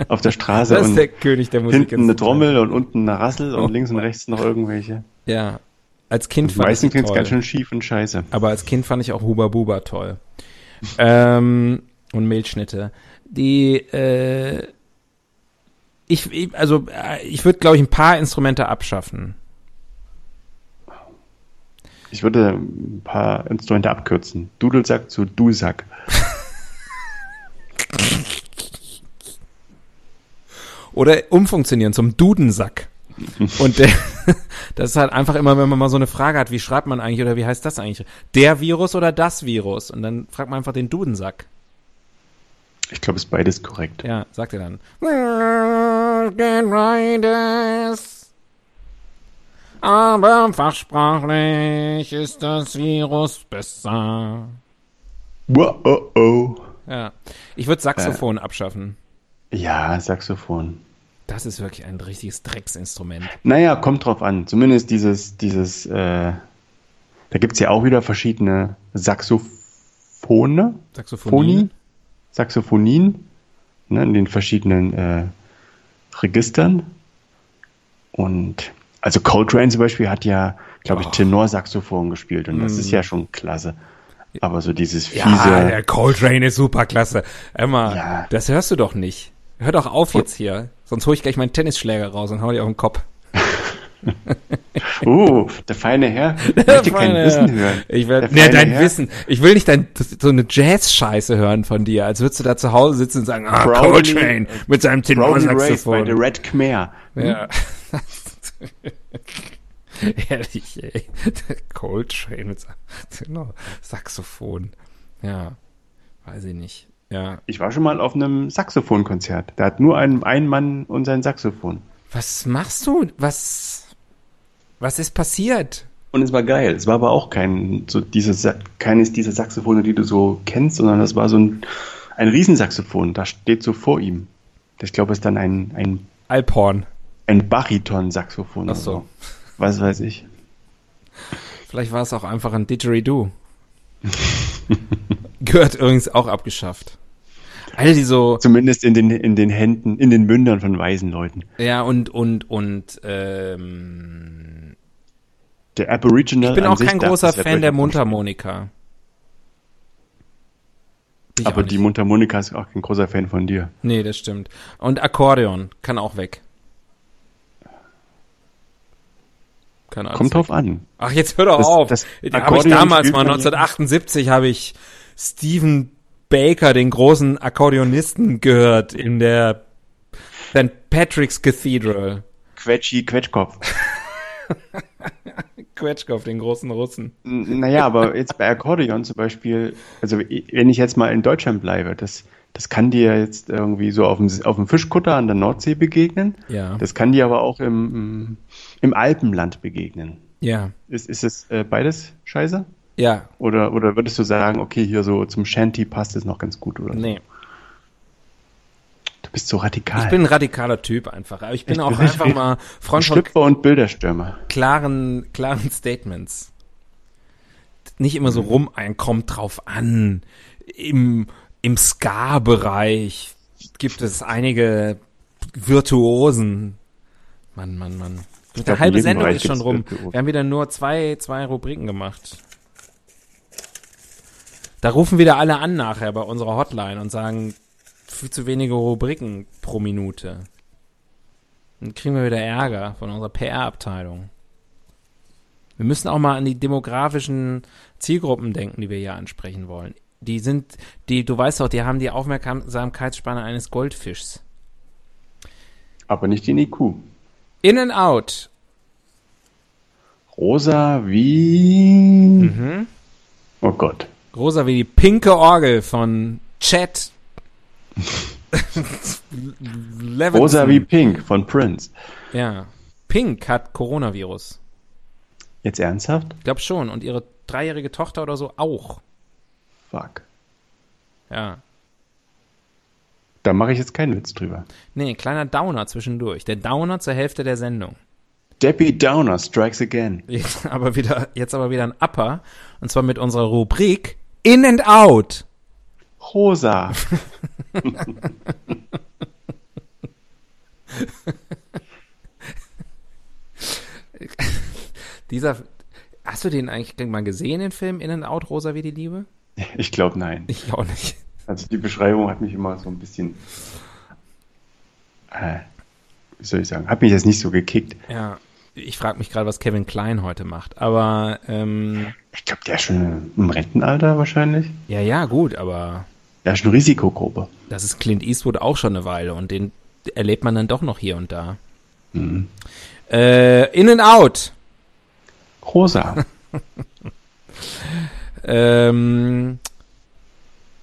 Speaker 2: auf der Straße
Speaker 1: das ist
Speaker 2: und
Speaker 1: der König der
Speaker 2: hinten eine. Trommel und unten eine Rassel
Speaker 1: Oh.
Speaker 2: und links und rechts noch irgendwelche.
Speaker 1: Ja, als Kind
Speaker 2: Und
Speaker 1: fand
Speaker 2: meistens
Speaker 1: ich toll.
Speaker 2: ganz schön schief und scheiße.
Speaker 1: Aber als Kind fand ich auch Huba Buba toll. ähm, und Milchschnitte. Die, äh, Ich, ich also äh, ich würde, glaube ich, ein paar Instrumente abschaffen.
Speaker 2: Ich würde ein paar Instrumente abkürzen. Dudelsack zu Dusack.
Speaker 1: Oder umfunktionieren zum Dudensack. Und der, das ist halt einfach immer, wenn man mal so eine Frage hat, wie schreibt man eigentlich oder wie heißt das eigentlich? Der Virus oder das Virus? Und dann fragt man einfach den Dudensack.
Speaker 2: Ich glaube, es ist beides korrekt.
Speaker 1: Ja, sagt er dann. Riders. Aber fachsprachlich ist das Virus besser.
Speaker 2: Wow, oh, oh.
Speaker 1: Ja. Ich würde Saxophon äh. abschaffen.
Speaker 2: Ja, Saxophon.
Speaker 1: Das ist wirklich ein richtiges Drecksinstrument.
Speaker 2: Naja, kommt drauf an. Zumindest dieses, dieses, äh, da gibt es ja auch wieder verschiedene Saxophone.
Speaker 1: Saxophonie.
Speaker 2: Saxophonien. Ne, in den verschiedenen äh, Registern. Und also Coltrane zum Beispiel hat ja, glaube ich, oh. Tenorsaxophon gespielt und das mm. ist ja schon klasse. Aber so dieses
Speaker 1: fiese. Ja, der Coltrane ist super klasse. Emma, ja. das hörst du doch nicht. Hör doch auf jetzt hier. Sonst hole ich gleich meinen Tennisschläger raus und hau dir auf den Kopf.
Speaker 2: uh, der feine Herr der möchte kein Wissen hören.
Speaker 1: Ich will, nee, dein Herr. Wissen. Ich will nicht dein, so eine Jazz-Scheiße hören von dir, als würdest du da zu Hause sitzen und sagen, ah, Proudly, Coltrane mit seinem Tenorsaxophon.
Speaker 2: bei The Red Khmer.
Speaker 1: Hm? Ja. Ehrlich, ey. Coltrane mit seinem Saxophon. Ja, weiß ich nicht. Ja.
Speaker 2: Ich war schon mal auf einem Saxophonkonzert. Da hat nur ein, ein Mann und sein Saxophon.
Speaker 1: Was machst du? Was, was ist passiert?
Speaker 2: Und es war geil. Es war aber auch kein, so diese, keines dieser Saxophone, die du so kennst, sondern das war so ein, ein Riesensaxophon. Da steht so vor ihm. Ich glaube, es ist dann ein, ein
Speaker 1: Alphorn.
Speaker 2: Ein Bariton-Saxophon.
Speaker 1: Ach so.
Speaker 2: Was weiß ich.
Speaker 1: Vielleicht war es auch einfach ein Didgeridoo. Gehört übrigens auch abgeschafft. Alle die so.
Speaker 2: Zumindest in den, in den Händen, in den Mündern von weisen Leuten.
Speaker 1: Ja, und, und, und, ähm,
Speaker 2: Der Aboriginal.
Speaker 1: Ich bin auch kein großer Fan der Mundharmonika.
Speaker 2: Aber die Mundharmonika ist auch kein großer Fan von dir.
Speaker 1: Nee, das stimmt. Und Akkordeon kann auch weg.
Speaker 2: Keine Ahnung. Kommt drauf an.
Speaker 1: Ach, jetzt hör doch das, auf. Das da habe ich damals mal 1978 habe ich Stephen Baker, den großen Akkordeonisten, gehört in der St. Patrick's Cathedral.
Speaker 2: Quetschi Quetschkopf.
Speaker 1: Quetschkopf, den großen Russen.
Speaker 2: Naja, aber jetzt bei Akkordeon zum Beispiel, also wenn ich jetzt mal in Deutschland bleibe, das, das kann dir jetzt irgendwie so auf dem, auf dem Fischkutter an der Nordsee begegnen.
Speaker 1: Ja.
Speaker 2: Das kann dir aber auch im, im Alpenland begegnen.
Speaker 1: Ja.
Speaker 2: Ist, ist es äh, beides scheiße?
Speaker 1: Ja.
Speaker 2: Oder, oder würdest du sagen, okay, hier so zum Shanty passt es noch ganz gut, oder?
Speaker 1: Nee.
Speaker 2: Du bist so radikal.
Speaker 1: Ich bin ein radikaler Typ einfach. Ich bin ich auch einfach ich, mal
Speaker 2: Freund von und Bilderstürmer.
Speaker 1: Klaren, klaren Statements. Nicht immer so mhm. rum, ein kommt drauf an. Im, im Ska-Bereich gibt es einige Virtuosen. Mann, Mann, Mann. Die halbe Sendung ist schon rum. Wir haben wieder nur zwei, zwei Rubriken gemacht. Da rufen wieder alle an nachher bei unserer Hotline und sagen, viel zu wenige Rubriken pro Minute. Dann kriegen wir wieder Ärger von unserer PR-Abteilung. Wir müssen auch mal an die demografischen Zielgruppen denken, die wir hier ansprechen wollen. Die sind, die, du weißt doch, die haben die Aufmerksamkeitsspanne eines Goldfischs.
Speaker 2: Aber nicht den IQ.
Speaker 1: In and out.
Speaker 2: Rosa wie.
Speaker 1: Mhm.
Speaker 2: Oh Gott.
Speaker 1: Rosa wie die pinke Orgel von Chat.
Speaker 2: Rosa wie Pink von Prince.
Speaker 1: Ja. Pink hat Coronavirus.
Speaker 2: Jetzt ernsthaft?
Speaker 1: Ich glaube schon. Und ihre dreijährige Tochter oder so auch.
Speaker 2: Fuck.
Speaker 1: Ja.
Speaker 2: Da mache ich jetzt keinen Witz drüber.
Speaker 1: Nee, kleiner Downer zwischendurch. Der Downer zur Hälfte der Sendung.
Speaker 2: Debbie Downer strikes again.
Speaker 1: Jetzt aber wieder, jetzt aber wieder ein Upper. Und zwar mit unserer Rubrik in and Out.
Speaker 2: Rosa.
Speaker 1: Dieser, hast du den eigentlich mal gesehen, den Film In and Out, Rosa wie die Liebe?
Speaker 2: Ich glaube nein.
Speaker 1: Ich auch nicht.
Speaker 2: Also die Beschreibung hat mich immer so ein bisschen äh, wie soll ich sagen, hat mich jetzt nicht so gekickt.
Speaker 1: Ja, ich frage mich gerade, was Kevin Klein heute macht. Aber ähm,
Speaker 2: Ich glaube, der ist schon im Rentenalter wahrscheinlich.
Speaker 1: ja, ja, gut, aber
Speaker 2: Der ist schon Risikogruppe.
Speaker 1: das ist Clint Eastwood auch schon eine Weile und den erlebt man dann doch noch hier und da.
Speaker 2: Mhm.
Speaker 1: Äh, in and out.
Speaker 2: Rosa.
Speaker 1: Ähm,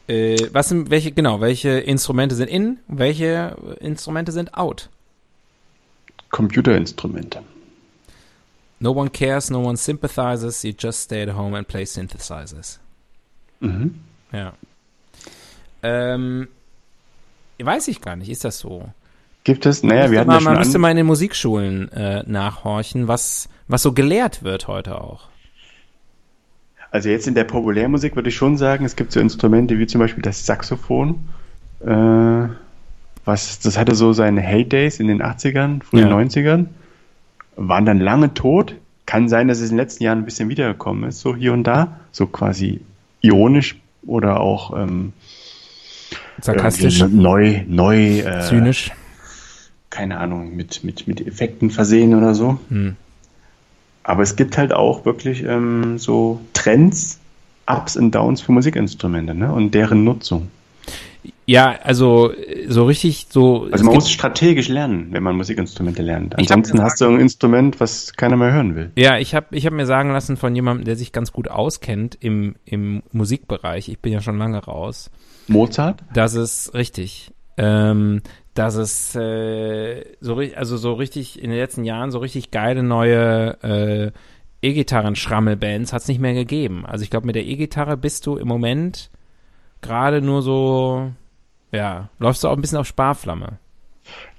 Speaker 1: äh, was sind, welche, genau, welche Instrumente sind in, welche Instrumente sind out?
Speaker 2: Computerinstrumente.
Speaker 1: No one cares, no one sympathizes, you just stay at home and play synthesizers.
Speaker 2: Mhm.
Speaker 1: Ja. Ähm, weiß ich gar nicht, ist das so?
Speaker 2: Gibt es, naja, wir hatten
Speaker 1: mal,
Speaker 2: ja schon
Speaker 1: man müsste mal in den Musikschulen äh, nachhorchen, was, was so gelehrt wird heute auch.
Speaker 2: also jetzt in der Populärmusik würde ich schon sagen, es gibt so Instrumente wie zum Beispiel das Saxophon. Äh, was, das hatte so seine Heydays in den 80ern, frühen
Speaker 1: Ja.
Speaker 2: 90ern. Waren dann lange tot. Kann sein, dass es in den letzten Jahren ein bisschen wiedergekommen ist, so hier und da. So quasi ironisch oder auch ähm,
Speaker 1: Sarkastisch,
Speaker 2: neu, neu, äh,
Speaker 1: zynisch.
Speaker 2: keine Ahnung, mit, mit, mit Effekten versehen oder so.
Speaker 1: Hm.
Speaker 2: Aber es gibt halt auch wirklich ähm, so Trends, Ups und Downs für Musikinstrumente ne? und deren Nutzung.
Speaker 1: Ja, also so richtig so.
Speaker 2: Also man muss strategisch lernen, wenn man Musikinstrumente lernt. Ansonsten
Speaker 1: gesagt-
Speaker 2: hast du ein Instrument, was keiner mehr hören will.
Speaker 1: Ja, ich habe ich hab mir sagen lassen von jemandem, der sich ganz gut auskennt im, im Musikbereich, ich bin ja schon lange raus,
Speaker 2: Mozart?
Speaker 1: dass es richtig, ähm, dass es äh, so also so richtig in den letzten Jahren so richtig geile neue äh, E-Gitarren-Schrammelbands hat es nicht mehr gegeben. Also ich glaube, mit der E-Gitarre bist du im Moment gerade nur so, ja, läufst du auch ein bisschen auf Sparflamme.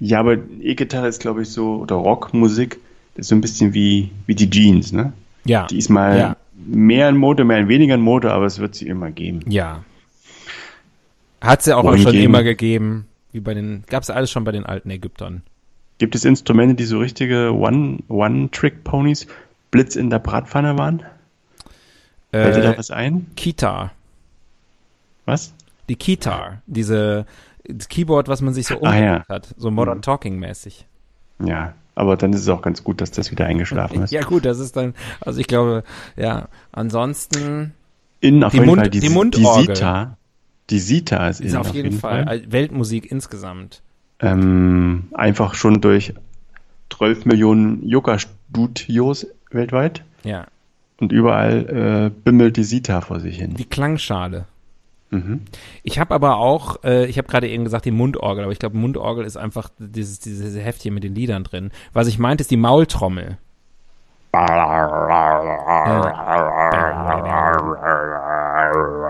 Speaker 2: Ja, aber E-Gitarre ist, glaube ich, so, oder Rockmusik, das ist so ein bisschen wie, wie die Jeans, ne?
Speaker 1: Ja,
Speaker 2: Die ist mal
Speaker 1: Ja.
Speaker 2: mehr in Mode, mehr in weniger in Mode, aber es wird sie immer geben.
Speaker 1: ja. Hat es ja auch schon immer gegeben, wie bei den, gab es alles schon bei den alten Ägyptern.
Speaker 2: Gibt es Instrumente, die so richtige One- One-Trick-Ponys, Blitz in der Bratpfanne waren? Fällt dir da
Speaker 1: Äh,
Speaker 2: was ein?
Speaker 1: Kitar.
Speaker 2: Was?
Speaker 1: Die Kitar. Diese, das Keyboard, was man sich so
Speaker 2: Ah, ja.
Speaker 1: umgekehrt hat. So Modern
Speaker 2: Mhm.
Speaker 1: Talking mäßig.
Speaker 2: Ja, aber dann ist es auch ganz gut, dass das wieder eingeschlafen ist.
Speaker 1: Ja gut, das ist dann, also ich glaube, ja, ansonsten
Speaker 2: In auf
Speaker 1: Die
Speaker 2: jeden
Speaker 1: Mund-
Speaker 2: Fall die,
Speaker 1: die
Speaker 2: die
Speaker 1: Mundorgel.
Speaker 2: Sita. Die Sita ist,
Speaker 1: ist auf jeden Fall, äh, Weltmusik insgesamt.
Speaker 2: Ähm, einfach schon durch 12 Millionen Yoga-Studios weltweit
Speaker 1: Ja.
Speaker 2: und überall äh, bimmelt die Sita vor sich hin.
Speaker 1: Die Klangschale.
Speaker 2: Mhm.
Speaker 1: Ich habe aber auch, äh, ich habe gerade eben gesagt, die Mundorgel, aber ich glaube, Mundorgel ist einfach dieses, dieses Heftchen mit den Liedern drin. Was ich meinte, ist die Maultrommel.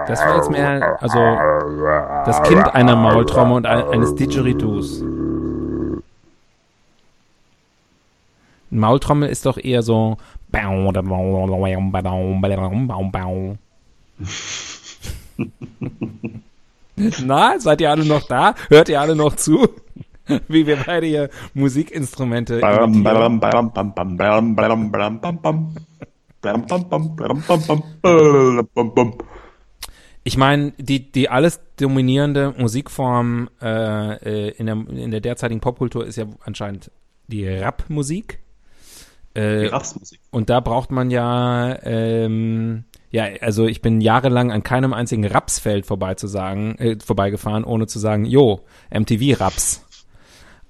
Speaker 1: Das war jetzt mehr, also das Kind einer Maultrommel und ein, eines Didgeridoos. Maultrommel ist doch eher so. Na, seid ihr alle noch da? Hört ihr alle noch zu? Wie wir beide hier Musikinstrumente. Ich meine, die, die alles dominierende Musikform äh, in, der, in der derzeitigen Popkultur ist ja anscheinend die Rap-Musik. Äh,
Speaker 2: Rapsmusik.
Speaker 1: und da braucht man ja, ähm, ja, also ich bin jahrelang an keinem einzigen Rapsfeld vorbei zu sagen, äh, vorbeigefahren, ohne zu sagen, jo, MTV Raps.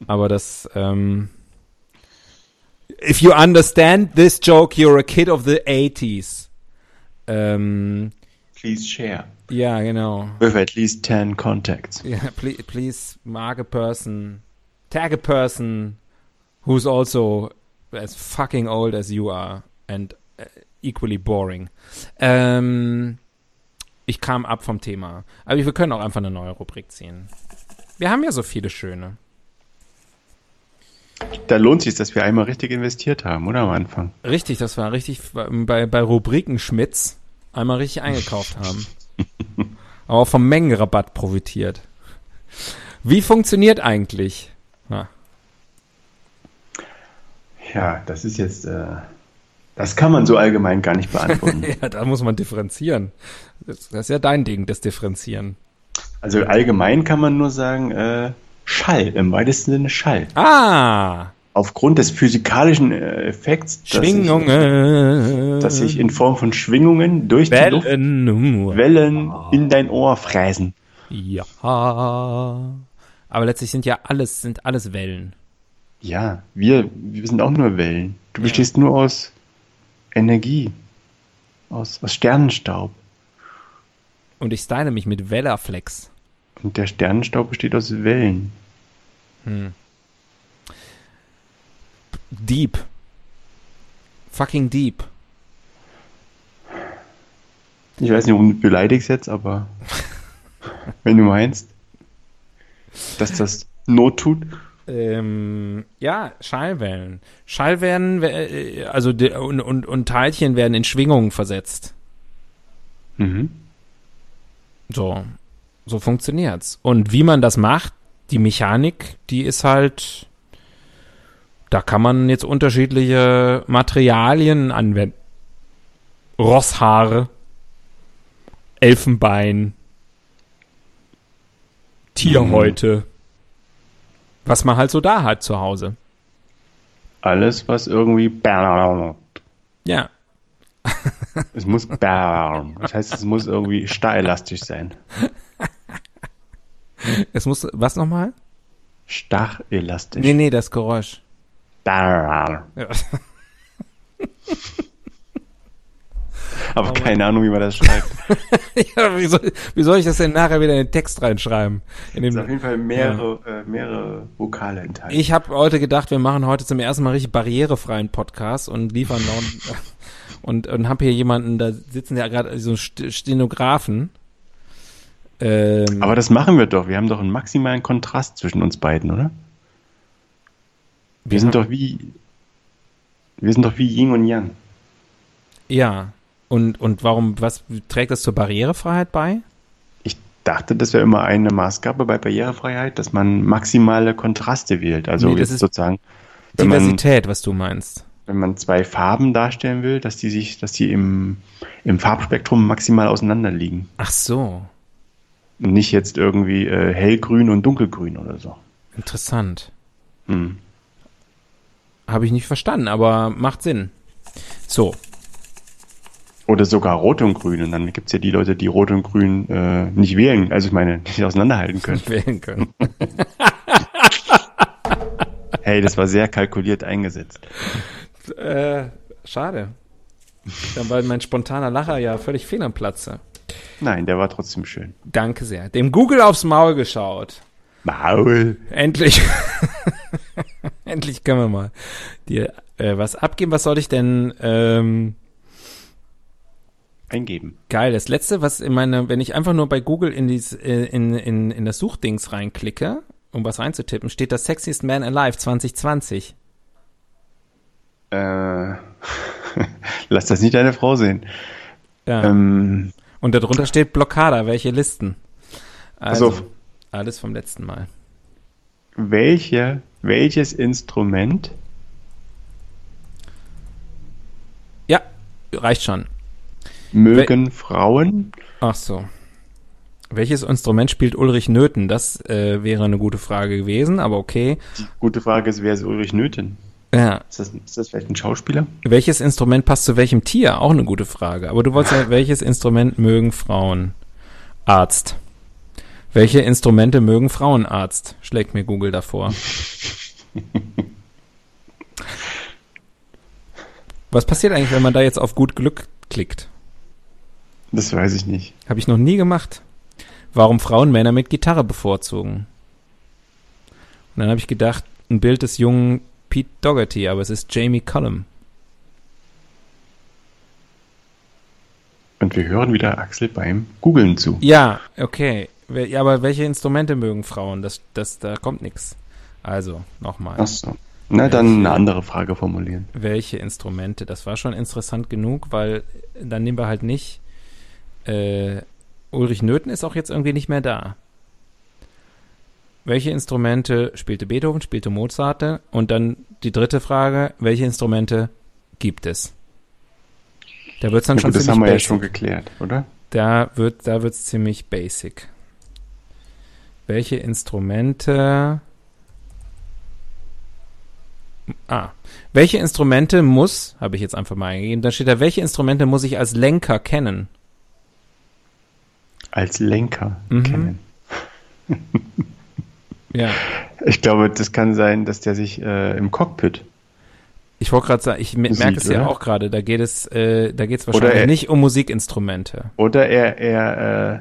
Speaker 1: Aber das, ähm, if you understand this joke, you're a kid of the 80s. Ähm,
Speaker 2: Please share.
Speaker 1: ja, genau.
Speaker 2: With at least 10 contacts.
Speaker 1: Yeah, please, please mark a person, tag a person who's also as fucking old as you are and uh, equally boring. Ähm, ich kam ab vom Thema. Aber wir können auch einfach eine neue Rubrik ziehen. Wir haben ja so viele schöne.
Speaker 2: Da lohnt sich, dass wir einmal richtig investiert haben, oder am Anfang?
Speaker 1: Richtig, das war richtig bei, bei Rubriken Schmitz einmal richtig eingekauft haben. Aber auch vom Mengenrabatt profitiert. Wie funktioniert eigentlich? Ja.
Speaker 2: Ja, das ist jetzt, äh, das kann man so allgemein gar nicht beantworten.
Speaker 1: Ja, da muss man differenzieren. Das, ist ja dein Ding, das Differenzieren.
Speaker 2: Also allgemein kann man nur sagen, äh, Schall, im weitesten Sinne Schall.
Speaker 1: Ah!
Speaker 2: Aufgrund des physikalischen äh, Effekts, dass
Speaker 1: Schwingungen.
Speaker 2: sich, dass sich in Form von Schwingungen durch die Luft
Speaker 1: Wellen.
Speaker 2: Wellen in dein Ohr fräsen.
Speaker 1: Ja. Aber letztlich sind ja alles, sind alles Wellen.
Speaker 2: Ja, wir, wir sind auch nur Wellen. Du bestehst nur aus Energie, aus, aus Sternenstaub.
Speaker 1: Und ich style mich mit Wellerflex.
Speaker 2: Und der Sternenstaub besteht aus Wellen.
Speaker 1: Deep. Fucking deep.
Speaker 2: Ich weiß nicht, warum du beleidigst jetzt, aber wenn du meinst, dass das Not tut.
Speaker 1: Ähm, ja, Schallwellen. Schallwellen, äh, also und, und, und Teilchen werden in Schwingungen versetzt.
Speaker 2: Mhm.
Speaker 1: So, so funktioniert's. Und wie man das macht, die Mechanik, die ist halt, da kann man jetzt unterschiedliche Materialien anwenden. Rosshaare, Elfenbein, Tierhäute. Was man halt so da hat zu Hause.
Speaker 2: Alles, was irgendwie.
Speaker 1: Ja,
Speaker 2: Es muss. Das heißt, es muss irgendwie starrelastisch sein.
Speaker 1: es muss, was nochmal?
Speaker 2: Starrelastisch.
Speaker 1: Nee, nee, das Geräusch.
Speaker 2: Aber
Speaker 1: Ja.
Speaker 2: keine Ahnung, wie man das schreibt.
Speaker 1: ja, wie, soll, wie soll ich das denn nachher wieder in den Text reinschreiben? In
Speaker 2: Es sind auf
Speaker 1: den,
Speaker 2: jeden Fall mehrere, äh, mehrere Vokale enthalten.
Speaker 1: ich habe heute gedacht, wir machen heute zum ersten Mal richtig barrierefreien Podcast und liefern noch und, und habe hier jemanden, da sitzen ja gerade so St- Stenografen. Ähm,
Speaker 2: Aber das machen wir doch. Wir haben doch einen maximalen Kontrast zwischen uns beiden, oder? Wir,
Speaker 1: Wir
Speaker 2: sind doch wie. Wir sind doch wie Yin und Yang.
Speaker 1: ja. Und, und warum, was trägt das zur Barrierefreiheit bei?
Speaker 2: Ich dachte, das wäre immer eine Maßgabe bei Barrierefreiheit, dass man maximale Kontraste wählt. Also
Speaker 1: Nee,
Speaker 2: jetzt sozusagen, wenn man,
Speaker 1: Diversität, was du meinst.
Speaker 2: wenn man zwei Farben darstellen will, dass die sich, dass die im, im Farbspektrum maximal auseinander liegen.
Speaker 1: Ach so,
Speaker 2: Und nicht jetzt irgendwie äh, hellgrün und dunkelgrün oder so.
Speaker 1: interessant.
Speaker 2: Hm.
Speaker 1: Habe ich nicht verstanden, aber macht Sinn. So,
Speaker 2: Oder sogar Rot und Grün. Und dann gibt's ja die Leute, die Rot und Grün äh, nicht wählen, also ich meine, nicht auseinanderhalten können.
Speaker 1: wählen können.
Speaker 2: Hey, das war sehr kalkuliert eingesetzt.
Speaker 1: äh, schade. Dann war mein spontaner Lacher ja völlig fehl am Platze.
Speaker 2: Nein, der war trotzdem schön.
Speaker 1: Danke sehr. Dem Google aufs Maul geschaut.
Speaker 2: Maul.
Speaker 1: Endlich. Endlich können wir mal dir äh, was abgeben. Was soll ich denn? Ähm,
Speaker 2: Eingeben.
Speaker 1: geil. Das letzte, was in meine, wenn ich einfach nur bei Google in, dies, äh, in, in, in das Suchdings reinklicke, um was reinzutippen, steht das Sexiest Man Alive 2020.
Speaker 2: Äh, lass das nicht deine Frau sehen.
Speaker 1: Ja.
Speaker 2: Ähm,
Speaker 1: Und darunter steht Blockada, welche Listen? Also,
Speaker 2: Also-
Speaker 1: alles vom letzten Mal.
Speaker 2: welche, welches Instrument
Speaker 1: Ja, reicht schon.
Speaker 2: Mögen Frauen?
Speaker 1: Ach so. Welches Instrument spielt Ulrich Nöthen? Das äh, wäre eine gute Frage gewesen, aber okay.
Speaker 2: Die gute Frage ist, wer ist Ulrich Nöthen?
Speaker 1: Ja.
Speaker 2: Ist das, ist das vielleicht ein Schauspieler?
Speaker 1: Welches Instrument passt zu welchem Tier? Auch eine gute Frage. Aber du wolltest ja, welches Instrument mögen Frauen? Arzt. Welche Instrumente mögen Frauenarzt? Schlägt mir Google davor. Was passiert eigentlich, wenn man da jetzt auf gut Glück klickt?
Speaker 2: Das weiß ich nicht.
Speaker 1: Habe ich noch nie gemacht. Warum Frauen Männer mit Gitarre bevorzugen? Und dann habe ich gedacht, ein Bild des jungen Pete Dougherty, aber es ist Jamie Cullum.
Speaker 2: Und wir hören wieder Axel beim Googlen zu.
Speaker 1: Ja, okay. Aber welche Instrumente mögen Frauen? Das, das, da kommt nix. Also, nochmal.
Speaker 2: Ach so. Na, dann eine andere Frage formulieren.
Speaker 1: Welche Instrumente? Das war schon interessant genug, weil dann nehmen wir halt nicht. Äh, Ulrich Nöthen ist auch jetzt irgendwie nicht mehr da. Welche Instrumente spielte Beethoven, spielte Mozart? Und dann die dritte Frage: Welche Instrumente gibt es? Da wird's dann
Speaker 2: Ja,
Speaker 1: schon
Speaker 2: gut, das
Speaker 1: ziemlich
Speaker 2: haben wir ja
Speaker 1: basic.
Speaker 2: schon geklärt, oder?
Speaker 1: Da wird, da wird's ziemlich basic. welche Instrumente. Ah, welche Instrumente muss, habe ich jetzt einfach mal eingegeben, da steht da, welche Instrumente muss ich als Lenker kennen?
Speaker 2: Als Lenker
Speaker 1: Mhm.
Speaker 2: kennen.
Speaker 1: Ja.
Speaker 2: Ich glaube, das kann sein, dass der sich äh, im Cockpit.
Speaker 1: Ich wollte gerade sagen, ich merke es ja
Speaker 2: oder?
Speaker 1: auch gerade, da geht es, äh, da geht es wahrscheinlich
Speaker 2: er-
Speaker 1: nicht um Musikinstrumente.
Speaker 2: Oder er, er äh,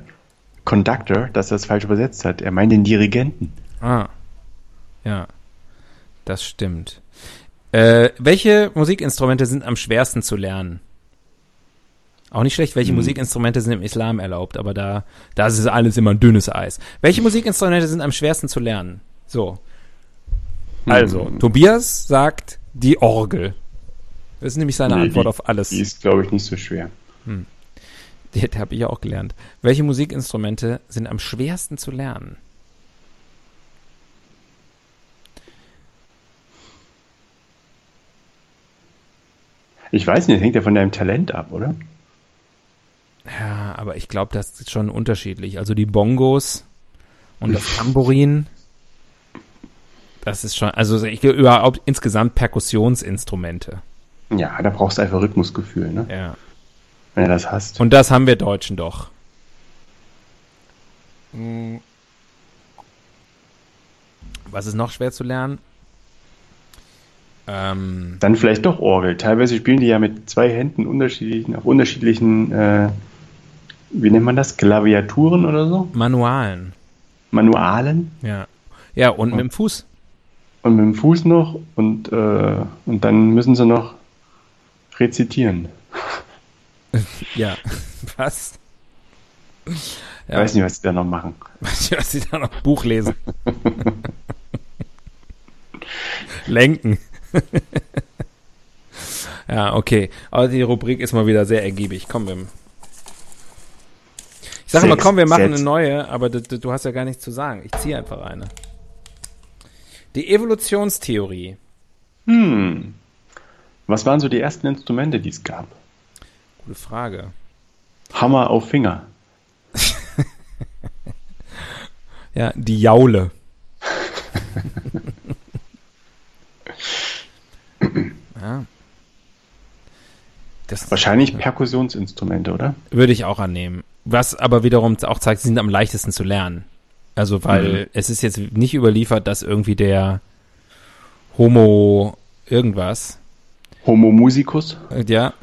Speaker 2: Conductor, dass er es falsch übersetzt hat. Er meint den Dirigenten.
Speaker 1: Ah. Ja. Das stimmt. Äh, welche Musikinstrumente sind am schwersten zu lernen? Auch nicht schlecht, welche
Speaker 2: Hm.
Speaker 1: Musikinstrumente sind im Islam erlaubt, aber da, da ist es alles immer ein dünnes Eis. Welche Musikinstrumente sind am schwersten zu lernen? So. Also,
Speaker 2: Hm.
Speaker 1: Tobias sagt die Orgel. Das ist nämlich seine
Speaker 2: Nee,
Speaker 1: Antwort
Speaker 2: die-
Speaker 1: auf alles.
Speaker 2: Die ist, glaube ich, nicht so schwer.
Speaker 1: Die, die habe ich ja auch gelernt. Welche Musikinstrumente sind am schwersten zu lernen?
Speaker 2: Ich weiß nicht, das hängt ja von deinem Talent ab, oder?
Speaker 1: Ja, aber ich glaube, das ist schon unterschiedlich. Also die Bongos und das Tambourin, das ist schon, also ich glaube überhaupt insgesamt Perkussionsinstrumente.
Speaker 2: Ja, da brauchst du einfach Rhythmusgefühl, ne?
Speaker 1: Ja.
Speaker 2: Wenn du das hast.
Speaker 1: Und das haben wir Deutschen doch. Hm. Was ist noch schwer zu lernen? Ähm,
Speaker 2: Dann vielleicht doch Orgel. Teilweise spielen die ja mit zwei Händen unterschiedlichen, auf unterschiedlichen, äh, wie nennt man das? Klaviaturen oder so?
Speaker 1: Manualen.
Speaker 2: Manualen.
Speaker 1: Ja. Ja, und mit dem Fuß.
Speaker 2: Und mit dem Fuß noch und, äh, und dann müssen sie noch rezitieren.
Speaker 1: Ja. Was?
Speaker 2: Ich
Speaker 1: Ja.
Speaker 2: weiß nicht, was sie da noch machen.
Speaker 1: Weißt du, was sie da noch Buch lesen? Lenken. ja, okay. Aber die Rubrik ist mal wieder sehr ergiebig. Komm, wir. Ich sage mal, komm, wir machen eine neue, aber du, du hast ja gar nichts zu sagen. Ich ziehe einfach eine. Die Evolutionstheorie.
Speaker 2: Hm. Was waren so die ersten Instrumente, die es gab?
Speaker 1: Gute Frage.
Speaker 2: Hammer auf Finger.
Speaker 1: Ja, die Jaule. ja.
Speaker 2: Wahrscheinlich Perkussionsinstrumente, oder?
Speaker 1: würde ich auch annehmen. Was aber wiederum auch zeigt, sie sind am leichtesten zu lernen. Also, weil
Speaker 2: Mhm.
Speaker 1: es ist jetzt nicht überliefert, dass irgendwie der Homo irgendwas,
Speaker 2: Homo musicus.
Speaker 1: äh, ja,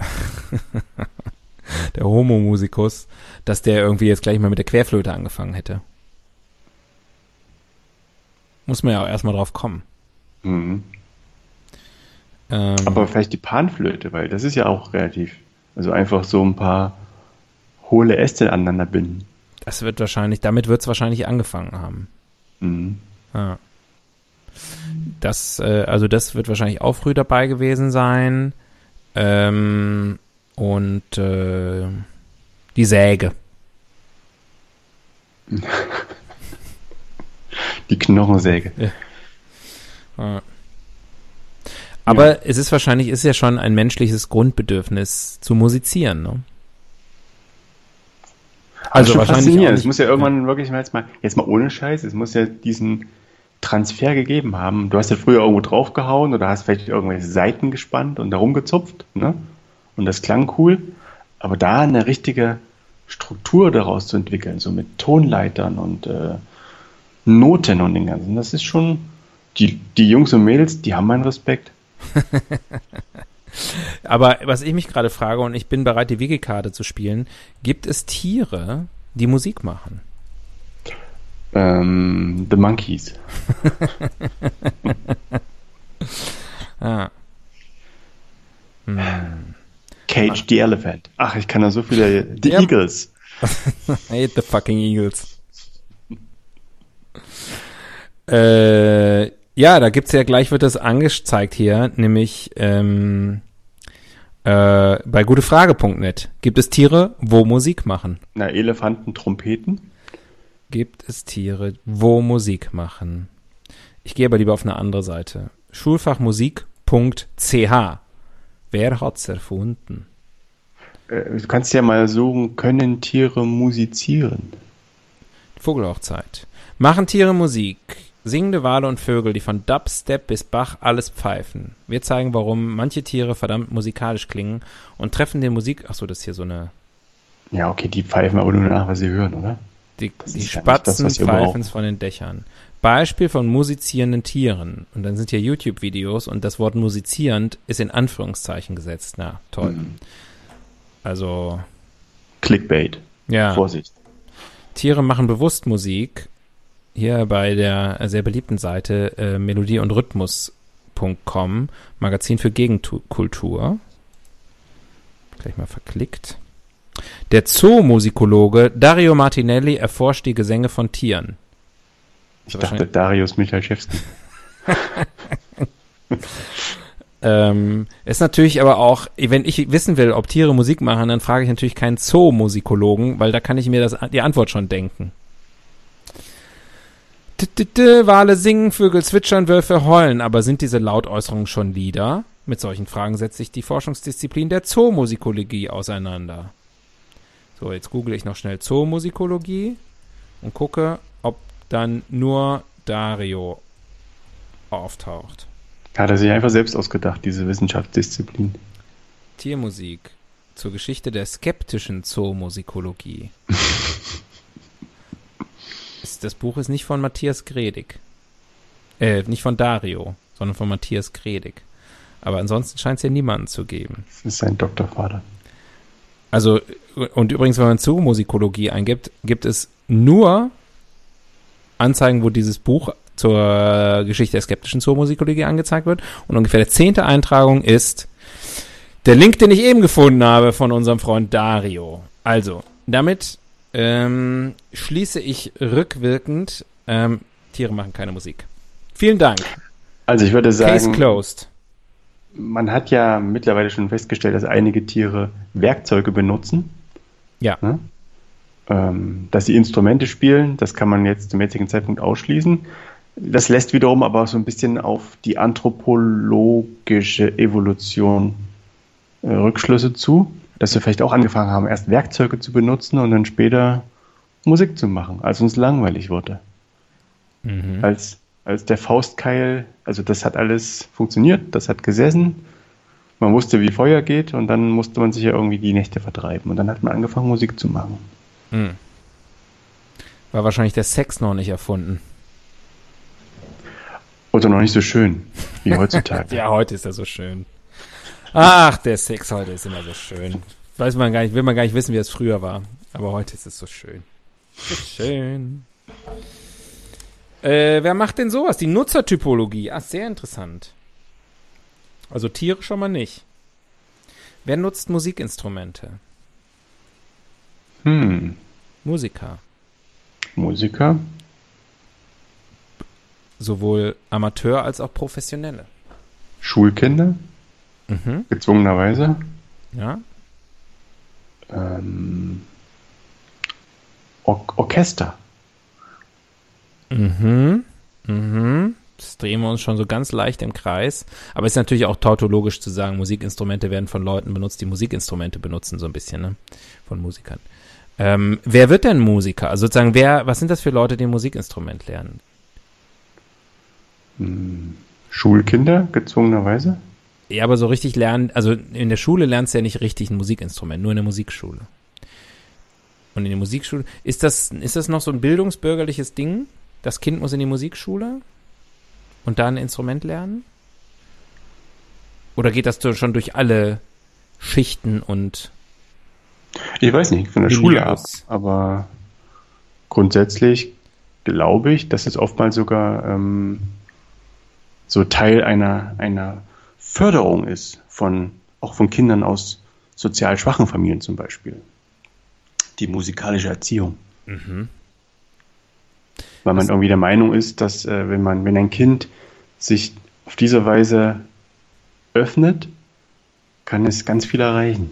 Speaker 1: der Homo Musicus, dass der irgendwie jetzt gleich mal mit der Querflöte angefangen hätte. Muss man ja auch erstmal drauf kommen.
Speaker 2: Mhm.
Speaker 1: Ähm,
Speaker 2: Aber vielleicht die Panflöte, weil das ist ja auch relativ. Also einfach so ein paar hohle Äste aneinander binden.
Speaker 1: das wird wahrscheinlich, damit wird es wahrscheinlich angefangen haben.
Speaker 2: Mhm.
Speaker 1: Ja. Das, äh, also das wird wahrscheinlich auch früh dabei gewesen sein. Ähm, und äh, die Säge.
Speaker 2: Die Knochensäge.
Speaker 1: Ja. Aber es ist wahrscheinlich, ist ja schon ein menschliches Grundbedürfnis zu musizieren, ne?
Speaker 2: Also
Speaker 1: wahrscheinlich.
Speaker 2: Es muss ja irgendwann wirklich mal jetzt mal, jetzt mal ohne Scheiß, es muss ja diesen Transfer gegeben haben. Du hast ja früher irgendwo draufgehauen oder hast vielleicht irgendwelche Seiten gespannt und da rumgezupft, ne? Und das klang cool. Aber da eine richtige Struktur daraus zu entwickeln, so mit Tonleitern und äh, Noten und den ganzen, das ist schon, die, die Jungs und Mädels, die haben meinen Respekt.
Speaker 1: Aber was ich mich gerade frage, und ich bin bereit, die Wiki-Karte zu spielen, gibt es Tiere, die Musik machen?
Speaker 2: Ähm, The Monkeys.
Speaker 1: Ah. Hm.
Speaker 2: Cage the Elephant. Ach, ich kann da so viele. The
Speaker 1: Ja.
Speaker 2: Eagles.
Speaker 1: I hate the fucking Eagles. äh, ja, da gibt's ja gleich wird das angezeigt hier, nämlich ähm, äh, bei gutefrage.net. Gibt es Tiere, wo Musik machen?
Speaker 2: Na, Elefanten, Trompeten.
Speaker 1: Gibt es Tiere, wo Musik machen? Ich gehe aber lieber auf eine andere Seite. Schulfachmusik.ch. Wer hat's erfunden?
Speaker 2: Äh, Du kannst ja mal suchen, können Tiere musizieren?
Speaker 1: Vogelhochzeit. Machen Tiere Musik? Singende Wale und Vögel, die von Dubstep bis Bach alles pfeifen. Wir zeigen, warum manche Tiere verdammt musikalisch klingen und treffen den Musik. Ach so, das ist hier so eine.
Speaker 2: Ja, okay, die pfeifen aber nur nach, was sie hören, oder?
Speaker 1: Die, die Spatzen pfeifen von den Dächern. Beispiel von musizierenden Tieren. Und dann sind hier YouTube-Videos und das Wort musizierend ist in Anführungszeichen gesetzt. Na, toll. Mhm. Also.
Speaker 2: Clickbait.
Speaker 1: Ja.
Speaker 2: Vorsicht.
Speaker 1: Tiere machen bewusst Musik. Hier bei der sehr beliebten Seite äh, Melodie und Rhythmus.com, Magazin für Gegenkultur. Gleich mal verklickt. Der Zoomusikologe Dario Martinelli erforscht die Gesänge von Tieren.
Speaker 2: Ich dachte Darius Michalczewski.
Speaker 1: ähm, ist natürlich aber auch, wenn ich wissen will, ob Tiere Musik machen, dann frage ich natürlich keinen Zoomusikologen, weil da kann ich mir das, die Antwort schon denken. Wale singen, Vögel zwitschern, Wölfe heulen, aber sind diese Lautäußerungen schon Lieder? Mit solchen Fragen setzt sich die Forschungsdisziplin der Zoomusikologie auseinander. So, jetzt google ich noch schnell Zoomusikologie und gucke, ob dann nur Dario auftaucht.
Speaker 2: Hat er sich einfach selbst ausgedacht, diese Wissenschaftsdisziplin.
Speaker 1: Tiermusik zur Geschichte der skeptischen Zoomusikologie. das Buch ist nicht von Matthias Gredig. Äh, nicht von Dario, sondern von Matthias Gredig. Aber ansonsten scheint es ja niemanden zu geben.
Speaker 2: Das ist sein Doktorvater.
Speaker 1: Also, und übrigens, wenn man Zoomusikologie eingibt, gibt es nur Anzeigen, wo dieses Buch zur Geschichte der skeptischen Zoomusikologie angezeigt wird. Und ungefähr der zehnte Eintragung ist der Link, den ich eben gefunden habe von unserem Freund Dario. Also, damit ähm, schließe ich rückwirkend, ähm, Tiere machen keine Musik. Vielen Dank.
Speaker 2: Also ich würde sagen,
Speaker 1: Case closed.
Speaker 2: Man hat ja mittlerweile schon festgestellt, dass einige Tiere Werkzeuge benutzen.
Speaker 1: Ja. Ne?
Speaker 2: Ähm, dass sie Instrumente spielen, das kann man jetzt zum jetzigen Zeitpunkt ausschließen. Das lässt wiederum aber so ein bisschen auf die anthropologische Evolution äh, Rückschlüsse zu, dass wir vielleicht auch angefangen haben, erst Werkzeuge zu benutzen und dann später Musik zu machen, als uns langweilig wurde. Mhm. Als, als der Faustkeil, also das hat alles funktioniert, das hat gesessen, man wusste, wie Feuer geht und dann musste man sich ja irgendwie die Nächte vertreiben und dann hat man angefangen, Musik zu machen. Mhm.
Speaker 1: War wahrscheinlich der Sex noch nicht erfunden.
Speaker 2: Oder noch nicht so schön wie heutzutage.
Speaker 1: ja, heute ist er so schön. Ach, der Sex heute ist immer so schön. Weiß man gar nicht, will man gar nicht wissen, wie es früher war. Aber heute ist es so schön. So schön. Äh, wer macht denn sowas? Die Nutzertypologie. Ah, sehr interessant. Also Tiere schon mal nicht. Wer nutzt Musikinstrumente?
Speaker 2: Hm.
Speaker 1: Musiker.
Speaker 2: Musiker?
Speaker 1: Sowohl Amateur als auch Professionelle.
Speaker 2: Schulkinder? Mhm. Gezwungenerweise.
Speaker 1: Ja.
Speaker 2: Ähm, Or Orchester.
Speaker 1: Mhm. Mhm. Das drehen wir uns schon so ganz leicht im Kreis. Aber es ist natürlich auch tautologisch zu sagen, Musikinstrumente werden von Leuten benutzt, die Musikinstrumente benutzen, so ein bisschen, ne? Von Musikern. Ähm, wer wird denn Musiker? Also sozusagen, wer, was sind das für Leute, die ein Musikinstrument lernen?
Speaker 2: Hm. Schulkinder, gezwungenerweise?
Speaker 1: Ja, aber so richtig lernen, also in der Schule lernst du ja nicht richtig ein Musikinstrument, nur in der Musikschule. Und in der Musikschule, ist das, ist das noch so ein bildungsbürgerliches Ding? Das Kind muss in die Musikschule und da ein Instrument lernen? Oder geht das schon durch alle Schichten und
Speaker 2: ich weiß nicht, von der Schule ab, aber grundsätzlich glaube ich, dass es oftmals sogar ähm, so Teil einer, einer Förderung ist von auch von Kindern aus sozial schwachen Familien zum Beispiel. Die musikalische Erziehung. Mhm. Weil man das irgendwie der Meinung ist, dass äh, wenn man, wenn ein Kind sich auf diese Weise öffnet, kann es ganz viel erreichen.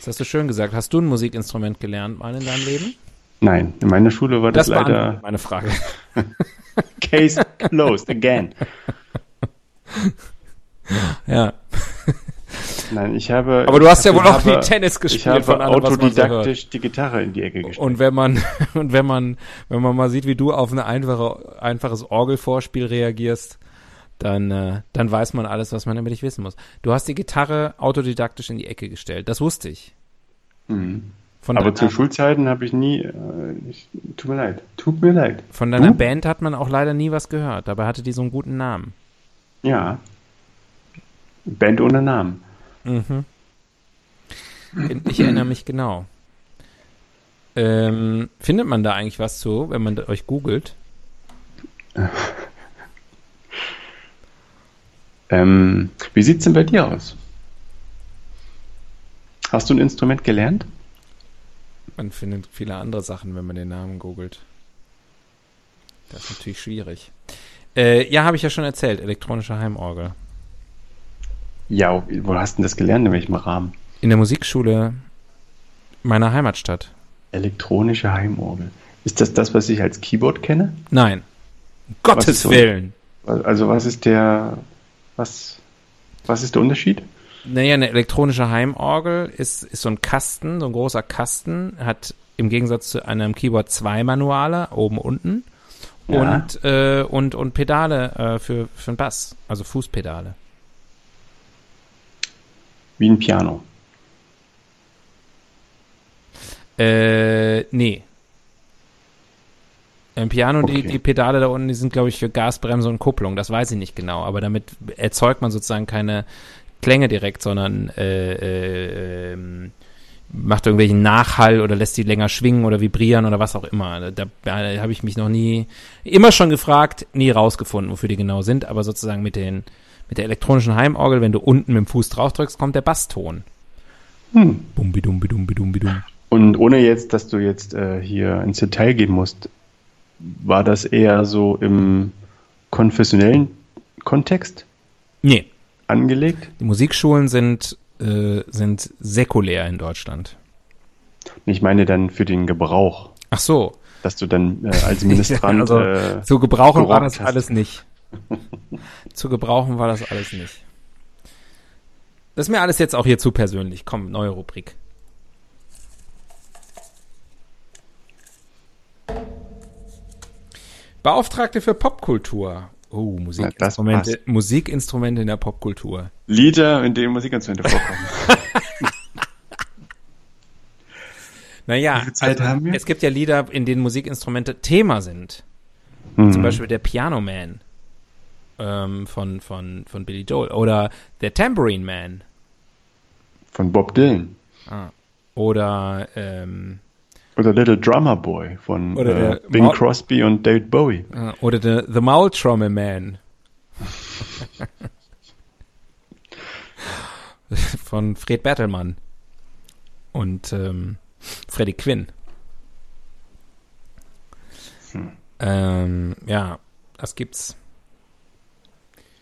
Speaker 1: Das hast du schön gesagt. Hast du ein Musikinstrument gelernt mal in deinem Leben?
Speaker 2: Nein, in meiner Schule war das, das leider.
Speaker 1: Meine Frage.
Speaker 2: Case closed again.
Speaker 1: Ja.
Speaker 2: Nein, ich habe.
Speaker 1: Aber du hast ja wohl auch
Speaker 2: habe,
Speaker 1: nie Tennis gespielt
Speaker 2: ich habe
Speaker 1: von allem, was man so
Speaker 2: autodidaktisch die Gitarre in die Ecke gestellt.
Speaker 1: Und wenn man, und wenn man, wenn man mal sieht, wie du auf ein einfache, einfaches Orgelvorspiel reagierst, dann, äh, dann weiß man alles, was man über dich wissen muss. Du hast die Gitarre autodidaktisch in die Ecke gestellt. Das wusste ich.
Speaker 2: Mhm.
Speaker 1: Von
Speaker 2: Aber zu Schulzeiten habe ich nie. Äh, ich, tut mir leid. Tut mir leid.
Speaker 1: von deiner
Speaker 2: Du?
Speaker 1: Band hat man auch leider nie was gehört. Dabei hatte die so einen guten Namen.
Speaker 2: Ja. Band ohne Namen.
Speaker 1: Mhm. Ich erinnere mich genau. Ähm, findet man da eigentlich was zu, wenn man euch googelt?
Speaker 2: Ähm, wie sieht's denn bei dir aus? Hast du ein Instrument gelernt?
Speaker 1: Man findet viele andere Sachen, wenn man den Namen googelt. Das ist natürlich schwierig. Äh, ja, habe ich ja schon erzählt. Elektronische Heimorgel.
Speaker 2: Ja, wo hast du denn das gelernt? In welchem Rahmen?
Speaker 1: In der Musikschule meiner Heimatstadt.
Speaker 2: Elektronische Heimorgel. Ist das das, was ich als Keyboard kenne?
Speaker 1: Nein. Um Gottes
Speaker 2: so?
Speaker 1: Willen.
Speaker 2: Also was ist der, was, was ist der Unterschied?
Speaker 1: Naja, eine elektronische Heimorgel ist, ist so ein Kasten, so ein großer Kasten, hat im Gegensatz zu einem Keyboard zwei Manuale, oben, unten.
Speaker 2: Ja.
Speaker 1: Und, äh, und, und Pedale äh, für, für den Bass, also Fußpedale.
Speaker 2: Wie ein Piano.
Speaker 1: Äh, nee. Im Piano, die,
Speaker 2: Okay.
Speaker 1: die Pedale da unten, die sind, glaube ich, für Gasbremse und Kupplung. Das weiß ich nicht genau. Aber damit erzeugt man sozusagen keine Klänge direkt, sondern äh, äh, ähm, macht irgendwelchen Nachhall oder lässt die länger schwingen oder vibrieren oder was auch immer. Da, da habe ich mich noch nie, immer schon gefragt, nie rausgefunden, wofür die genau sind. Aber sozusagen mit den, mit der elektronischen Heimorgel, wenn du unten mit dem Fuß drauf drückst, kommt der Basston.
Speaker 2: Hm.
Speaker 1: Bumbi dumbi dumbi dumbi dum.
Speaker 2: Und ohne jetzt, dass du jetzt äh, hier ins Detail gehen musst, war das eher so im konfessionellen Kontext
Speaker 1: Nee.
Speaker 2: angelegt?
Speaker 1: Die Musikschulen sind, äh, sind säkulär in Deutschland.
Speaker 2: Ich meine dann für den Gebrauch,
Speaker 1: Ach so.
Speaker 2: dass du dann äh, als Ministrant
Speaker 1: Also,
Speaker 2: äh,
Speaker 1: Zu gebrauchen war das
Speaker 2: hast.
Speaker 1: alles nicht. Zu gebrauchen war das alles nicht. Das ist mir alles jetzt auch hier zu persönlich. Komm, neue Rubrik. Beauftragte für Popkultur. Oh, Musikinstrumente,
Speaker 2: passt.
Speaker 1: Musikinstrumente in der Popkultur.
Speaker 2: Lieder, in denen Musikinstrumente vorkommen.
Speaker 1: Naja,
Speaker 2: wir?
Speaker 1: es gibt ja Lieder, in denen Musikinstrumente Thema sind.
Speaker 2: Hm.
Speaker 1: Zum Beispiel der Piano Man ähm, von, von, von Billy Joel oder der Tambourine Man
Speaker 2: Von Bob Dylan.
Speaker 1: oder ähm,
Speaker 2: Oder Little Drummer Boy von äh, Bing
Speaker 1: Maul-
Speaker 2: Crosby und David Bowie.
Speaker 1: äh, oder der The Maultrommel Man von Fred Bertelmann und ähm, Freddie Quinn.
Speaker 2: Hm.
Speaker 1: Ähm, ja, das gibt's.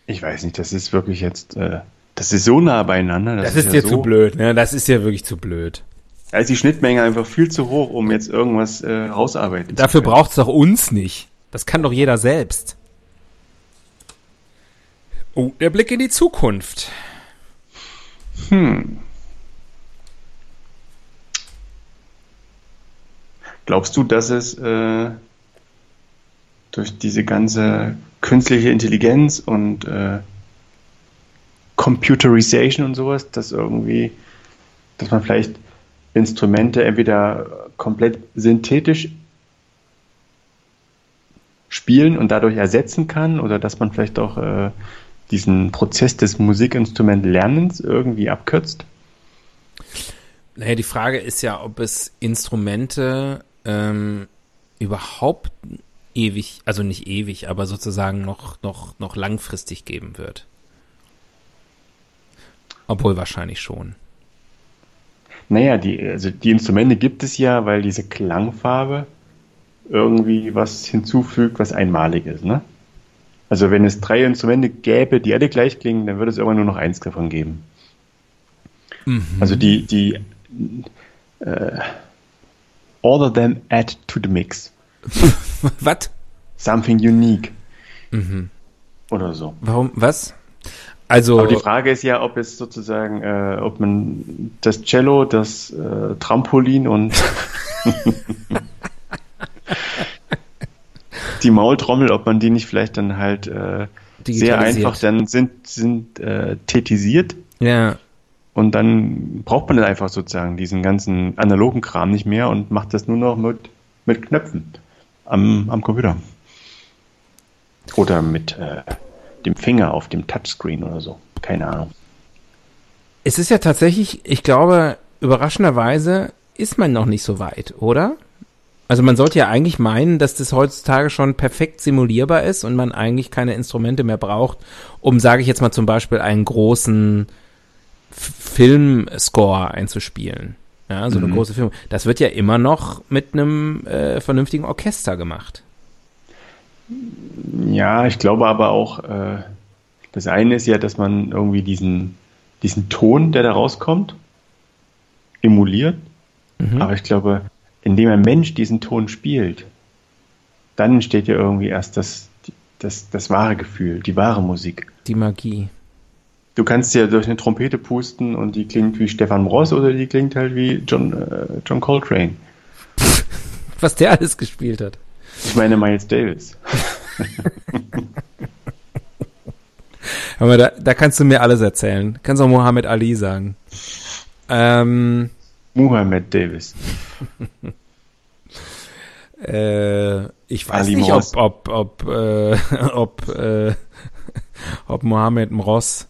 Speaker 2: Ich weiß nicht, das ist wirklich jetzt, äh, das ist so nah beieinander.
Speaker 1: Das, ist
Speaker 2: ja
Speaker 1: dir
Speaker 2: so,
Speaker 1: zu blöd, ne? Das ist ja wirklich zu blöd.
Speaker 2: Da ist die Schnittmenge einfach viel zu hoch, um jetzt irgendwas äh, rausarbeiten
Speaker 1: Dafür
Speaker 2: können.
Speaker 1: braucht's doch uns nicht. Das kann doch jeder selbst. Oh, der Blick in die Zukunft.
Speaker 2: Hm. Glaubst du, dass es äh, durch diese ganze künstliche Intelligenz und äh, Computerization und sowas, dass irgendwie, dass man vielleicht Instrumente entweder komplett synthetisch spielen und dadurch ersetzen kann oder dass man vielleicht auch äh, diesen Prozess des Musikinstrumentlernens irgendwie abkürzt?
Speaker 1: Naja, die Frage ist ja, ob es Instrumente ähm, überhaupt ewig, also nicht ewig, aber sozusagen noch, noch, noch langfristig geben wird. Obwohl wahrscheinlich schon.
Speaker 2: Naja, die, also die Instrumente gibt es ja, weil diese Klangfarbe irgendwie was hinzufügt, was einmalig ist, ne? Also wenn es drei Instrumente gäbe, die alle gleich klingen, dann würde es immer nur noch eins davon geben. Also die, die äh, order them add to the mix.
Speaker 1: Was?
Speaker 2: Something unique.
Speaker 1: Mhm.
Speaker 2: Oder so.
Speaker 1: Warum? Was? Also,
Speaker 2: Aber die Frage ist ja, ob es sozusagen, äh, ob man das Cello, das äh, Trampolin und die Maultrommel, ob man die nicht vielleicht dann halt äh, sehr einfach dann sind, sind äh, thetisiert
Speaker 1: ja,
Speaker 2: und dann braucht man dann einfach sozusagen diesen ganzen analogen Kram nicht mehr und macht das nur noch mit, mit Knöpfen am, am Computer. Oder mit äh, dem Finger auf dem Touchscreen oder so. Keine Ahnung.
Speaker 1: es ist ja tatsächlich, ich glaube, überraschenderweise ist man noch nicht so weit, oder? Also man sollte ja eigentlich meinen, dass das heutzutage schon perfekt simulierbar ist und man eigentlich keine Instrumente mehr braucht, um, sage ich jetzt mal zum Beispiel, einen großen Filmscore einzuspielen. Ja, so eine
Speaker 2: Mhm.
Speaker 1: große Film. Das wird ja immer noch mit einem äh, vernünftigen Orchester gemacht.
Speaker 2: Ja, ich glaube aber auch, äh, das eine ist ja, dass man irgendwie diesen, diesen Ton, der da rauskommt, emuliert.
Speaker 1: Mhm.
Speaker 2: Aber ich glaube, indem ein Mensch diesen Ton spielt, dann entsteht ja irgendwie erst das, das, das wahre Gefühl, die wahre Musik.
Speaker 1: Die Magie.
Speaker 2: Du kannst ja durch eine Trompete pusten und die klingt wie Stefan Ross oder die klingt halt wie John, äh, John Coltrane.
Speaker 1: Was der alles gespielt hat.
Speaker 2: Ich meine Miles Davis.
Speaker 1: Aber da, da kannst du mir alles erzählen. Kannst auch Mohammed Ali sagen. Ähm,
Speaker 2: Muhammad Davis.
Speaker 1: äh, ich weiß
Speaker 2: Ali
Speaker 1: nicht,
Speaker 2: Moss.
Speaker 1: ob, ob, ob, äh, ob, äh, ob Mohammed Mross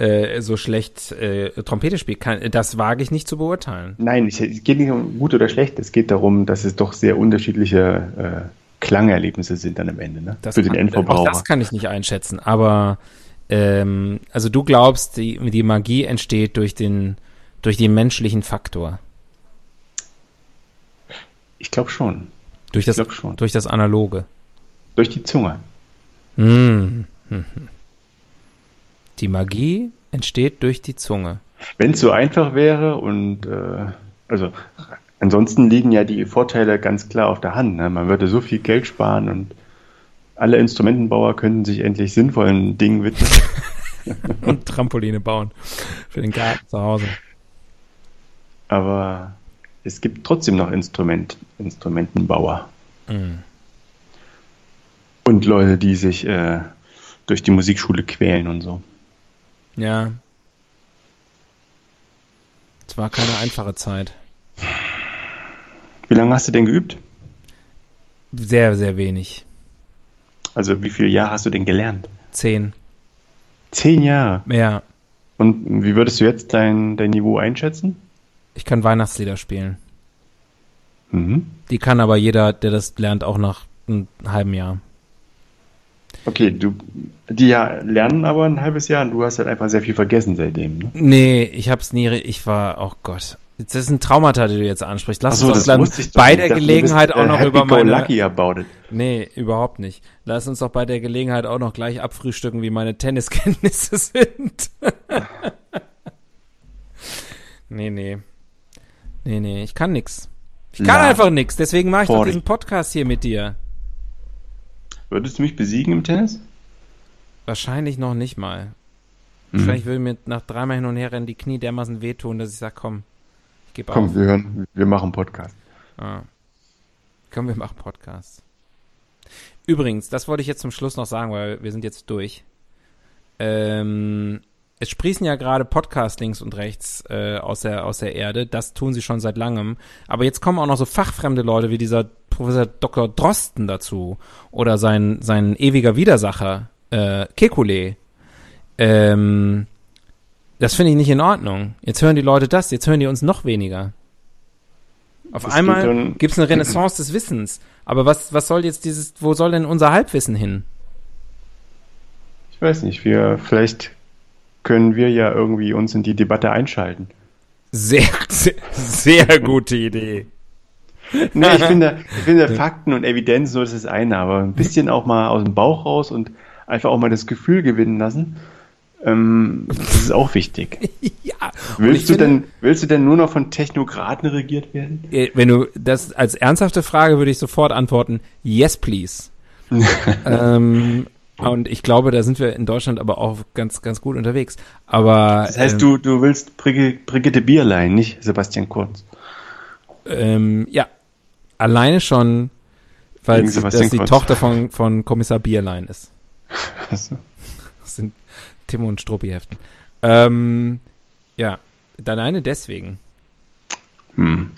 Speaker 1: äh, so schlecht äh, Trompete spielt. Kann, das wage ich nicht zu beurteilen.
Speaker 2: Nein, ich- es geht nicht um gut oder schlecht, es geht darum, dass es doch sehr unterschiedliche äh, Klangerlebnisse sind dann am Ende, ne?
Speaker 1: Das
Speaker 2: Für den
Speaker 1: kann, auch
Speaker 2: Endverbraucher.
Speaker 1: das kann ich nicht einschätzen. Aber ähm, also du glaubst, die, die Magie entsteht durch den durch den menschlichen Faktor,
Speaker 2: Ich glaube schon.
Speaker 1: durch das
Speaker 2: glaub schon.
Speaker 1: durch das Analoge.
Speaker 2: Durch die Zunge.
Speaker 1: Hm. Die Magie entsteht durch die Zunge.
Speaker 2: Wenn es so einfach wäre und äh, also ansonsten liegen ja die Vorteile ganz klar auf der Hand. Ne? Man würde so viel Geld sparen und alle Instrumentenbauer könnten sich endlich sinnvollen Dingen widmen.
Speaker 1: Und Trampoline bauen für den Garten zu Hause.
Speaker 2: Aber es gibt trotzdem noch Instrument, Instrumentenbauer
Speaker 1: Mhm.
Speaker 2: und Leute, die sich äh, durch die Musikschule quälen und so.
Speaker 1: Ja. Es war keine einfache Zeit.
Speaker 2: Wie lange hast du denn geübt?
Speaker 1: Sehr, sehr wenig.
Speaker 2: Also wie viele Jahre hast du denn gelernt?
Speaker 1: Zehn.
Speaker 2: Zehn Jahre.
Speaker 1: Ja.
Speaker 2: Und wie würdest du jetzt dein, dein Niveau einschätzen?
Speaker 1: Ich kann Weihnachtslieder spielen.
Speaker 2: Mhm.
Speaker 1: Die kann aber jeder, der das lernt, auch nach einem halben Jahr.
Speaker 2: Okay, du, die ja lernen aber ein halbes Jahr und du hast halt einfach sehr viel vergessen seitdem. Ne?
Speaker 1: Nee, ich hab's nie, ich war, oh Gott. Das ist ein Traumata, die du jetzt ansprichst. Lass
Speaker 2: so,
Speaker 1: uns dann bei der Gelegenheit auch
Speaker 2: äh,
Speaker 1: noch über meine,
Speaker 2: lucky about it.
Speaker 1: Nee, überhaupt nicht. Lass uns doch bei der Gelegenheit auch noch gleich abfrühstücken, wie meine Tenniskenntnisse sind. nee, nee. Nee, nee, ich kann nix. Ich kann
Speaker 2: La-
Speaker 1: einfach nix, deswegen mache ich doch diesen Podcast hier mit dir.
Speaker 2: Würdest du mich besiegen im Tennis?
Speaker 1: Wahrscheinlich noch nicht mal.
Speaker 2: Mhm.
Speaker 1: Wahrscheinlich würde mir nach dreimal hin und her rennen die Knie dermaßen wehtun, dass ich sage, komm, ich gebe auf.
Speaker 2: Komm, wir hören, wir machen Podcast.
Speaker 1: Ah. Komm, wir machen Podcast. Übrigens, das wollte ich jetzt zum Schluss noch sagen, weil wir sind jetzt durch. Ähm, es sprießen ja gerade Podcast links und rechts äh, aus, der, aus der Erde. Das tun sie schon seit langem. Aber jetzt kommen auch noch so fachfremde Leute wie dieser Professor Dr. Drosten dazu. Oder sein, sein ewiger Widersacher, äh, Kekulé. Ähm, das finde ich nicht in Ordnung. Jetzt hören die Leute das, jetzt hören die uns noch weniger. Auf
Speaker 2: Das
Speaker 1: einmal gibt es eine Renaissance des Wissens. Aber was, was soll jetzt dieses, wo soll denn unser Halbwissen hin?
Speaker 2: Ich weiß nicht, wir, vielleicht können wir ja irgendwie uns in die Debatte einschalten.
Speaker 1: Sehr, sehr, sehr gute Idee.
Speaker 2: Nee, ich finde, ich finde Fakten und Evidenz, so das ist das eine, aber ein bisschen auch mal aus dem Bauch raus und einfach auch mal das Gefühl gewinnen lassen. Ähm, das ist auch wichtig.
Speaker 1: ja.
Speaker 2: Willst du,
Speaker 1: finde,
Speaker 2: denn, willst du denn nur noch von Technokraten regiert werden?
Speaker 1: äh, Wenn du das als ernsthafte Frage würde ich sofort antworten, yes, please. ähm, Und ich glaube, da sind wir in Deutschland aber auch ganz, ganz gut unterwegs. Aber.
Speaker 2: Das heißt, ähm, du, du willst Brigitte Bierlein, nicht Sebastian Kurz.
Speaker 1: Ähm, ja. Alleine schon, weil sie, die Kurz. Tochter von, von Kommissar Bierlein ist. Das sind Timo und Struppi-Heften. Ähm, ja. Alleine deswegen. Hm.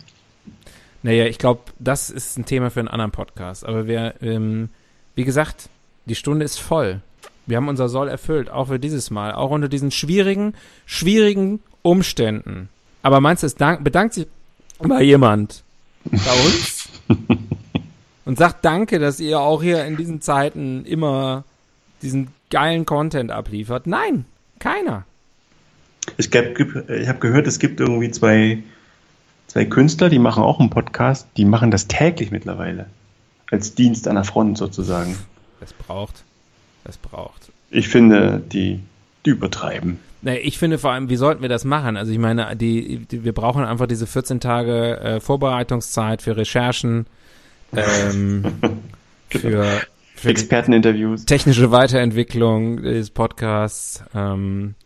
Speaker 1: Naja, ich glaube, das ist ein Thema für einen anderen Podcast. Aber wir, ähm, wie gesagt, die Stunde ist voll. Wir haben unser Soll erfüllt, auch für dieses Mal, auch unter diesen schwierigen, schwierigen Umständen. Aber meinst du, es bedankt sich mal jemand bei uns und sagt Danke, dass ihr auch hier in diesen Zeiten immer diesen geilen Content abliefert? Nein, keiner.
Speaker 2: Ich, ich habe gehört, es gibt irgendwie zwei, zwei Künstler, die machen auch einen Podcast, die machen das täglich mittlerweile. Als Dienst an der Front sozusagen.
Speaker 1: Es braucht. Es braucht.
Speaker 2: Ich finde, die, die übertreiben.
Speaker 1: Nee, ich finde vor allem, wie sollten wir das machen? Also ich meine, die, die wir brauchen einfach diese 14 Tage äh, Vorbereitungszeit für Recherchen, ähm, für,
Speaker 2: für Experteninterviews,
Speaker 1: technische Weiterentwicklung des Podcasts, ähm,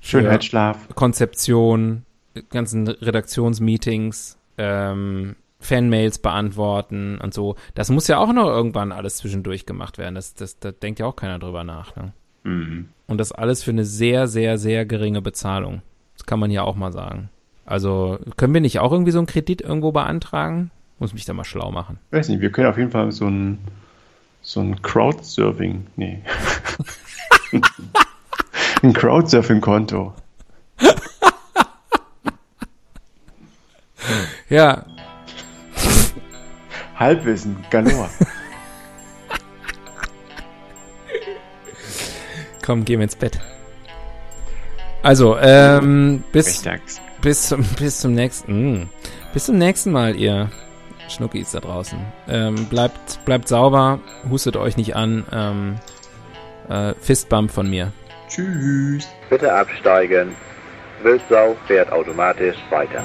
Speaker 2: Schönheitsschlaf,
Speaker 1: Konzeption, ganzen Redaktionsmeetings, ähm, Fanmails beantworten und so. Das muss ja auch noch irgendwann alles zwischendurch gemacht werden. Das, das, da denkt ja auch keiner drüber nach. Ne? Mhm. Und das alles für eine sehr, sehr, sehr geringe Bezahlung. Das kann man ja auch mal sagen. Also können wir nicht auch irgendwie so einen Kredit irgendwo beantragen? Muss mich da mal schlau machen.
Speaker 2: Ich weiß nicht, wir können auf jeden Fall so ein, so ein Crowdsurfing, nee. ein Crowdsurfing-Konto.
Speaker 1: ja,
Speaker 2: Halbwissen, galore.
Speaker 1: Komm, gehen wir ins Bett. Also, ähm, bis, bis, zum, bis zum nächsten, bis zum nächsten Mal, ihr Schnuckis da draußen. Ähm, bleibt, bleibt sauber, hustet euch nicht an, ähm, äh, Fistbump von mir.
Speaker 4: Tschüss. Bitte absteigen. Wildsau fährt automatisch weiter.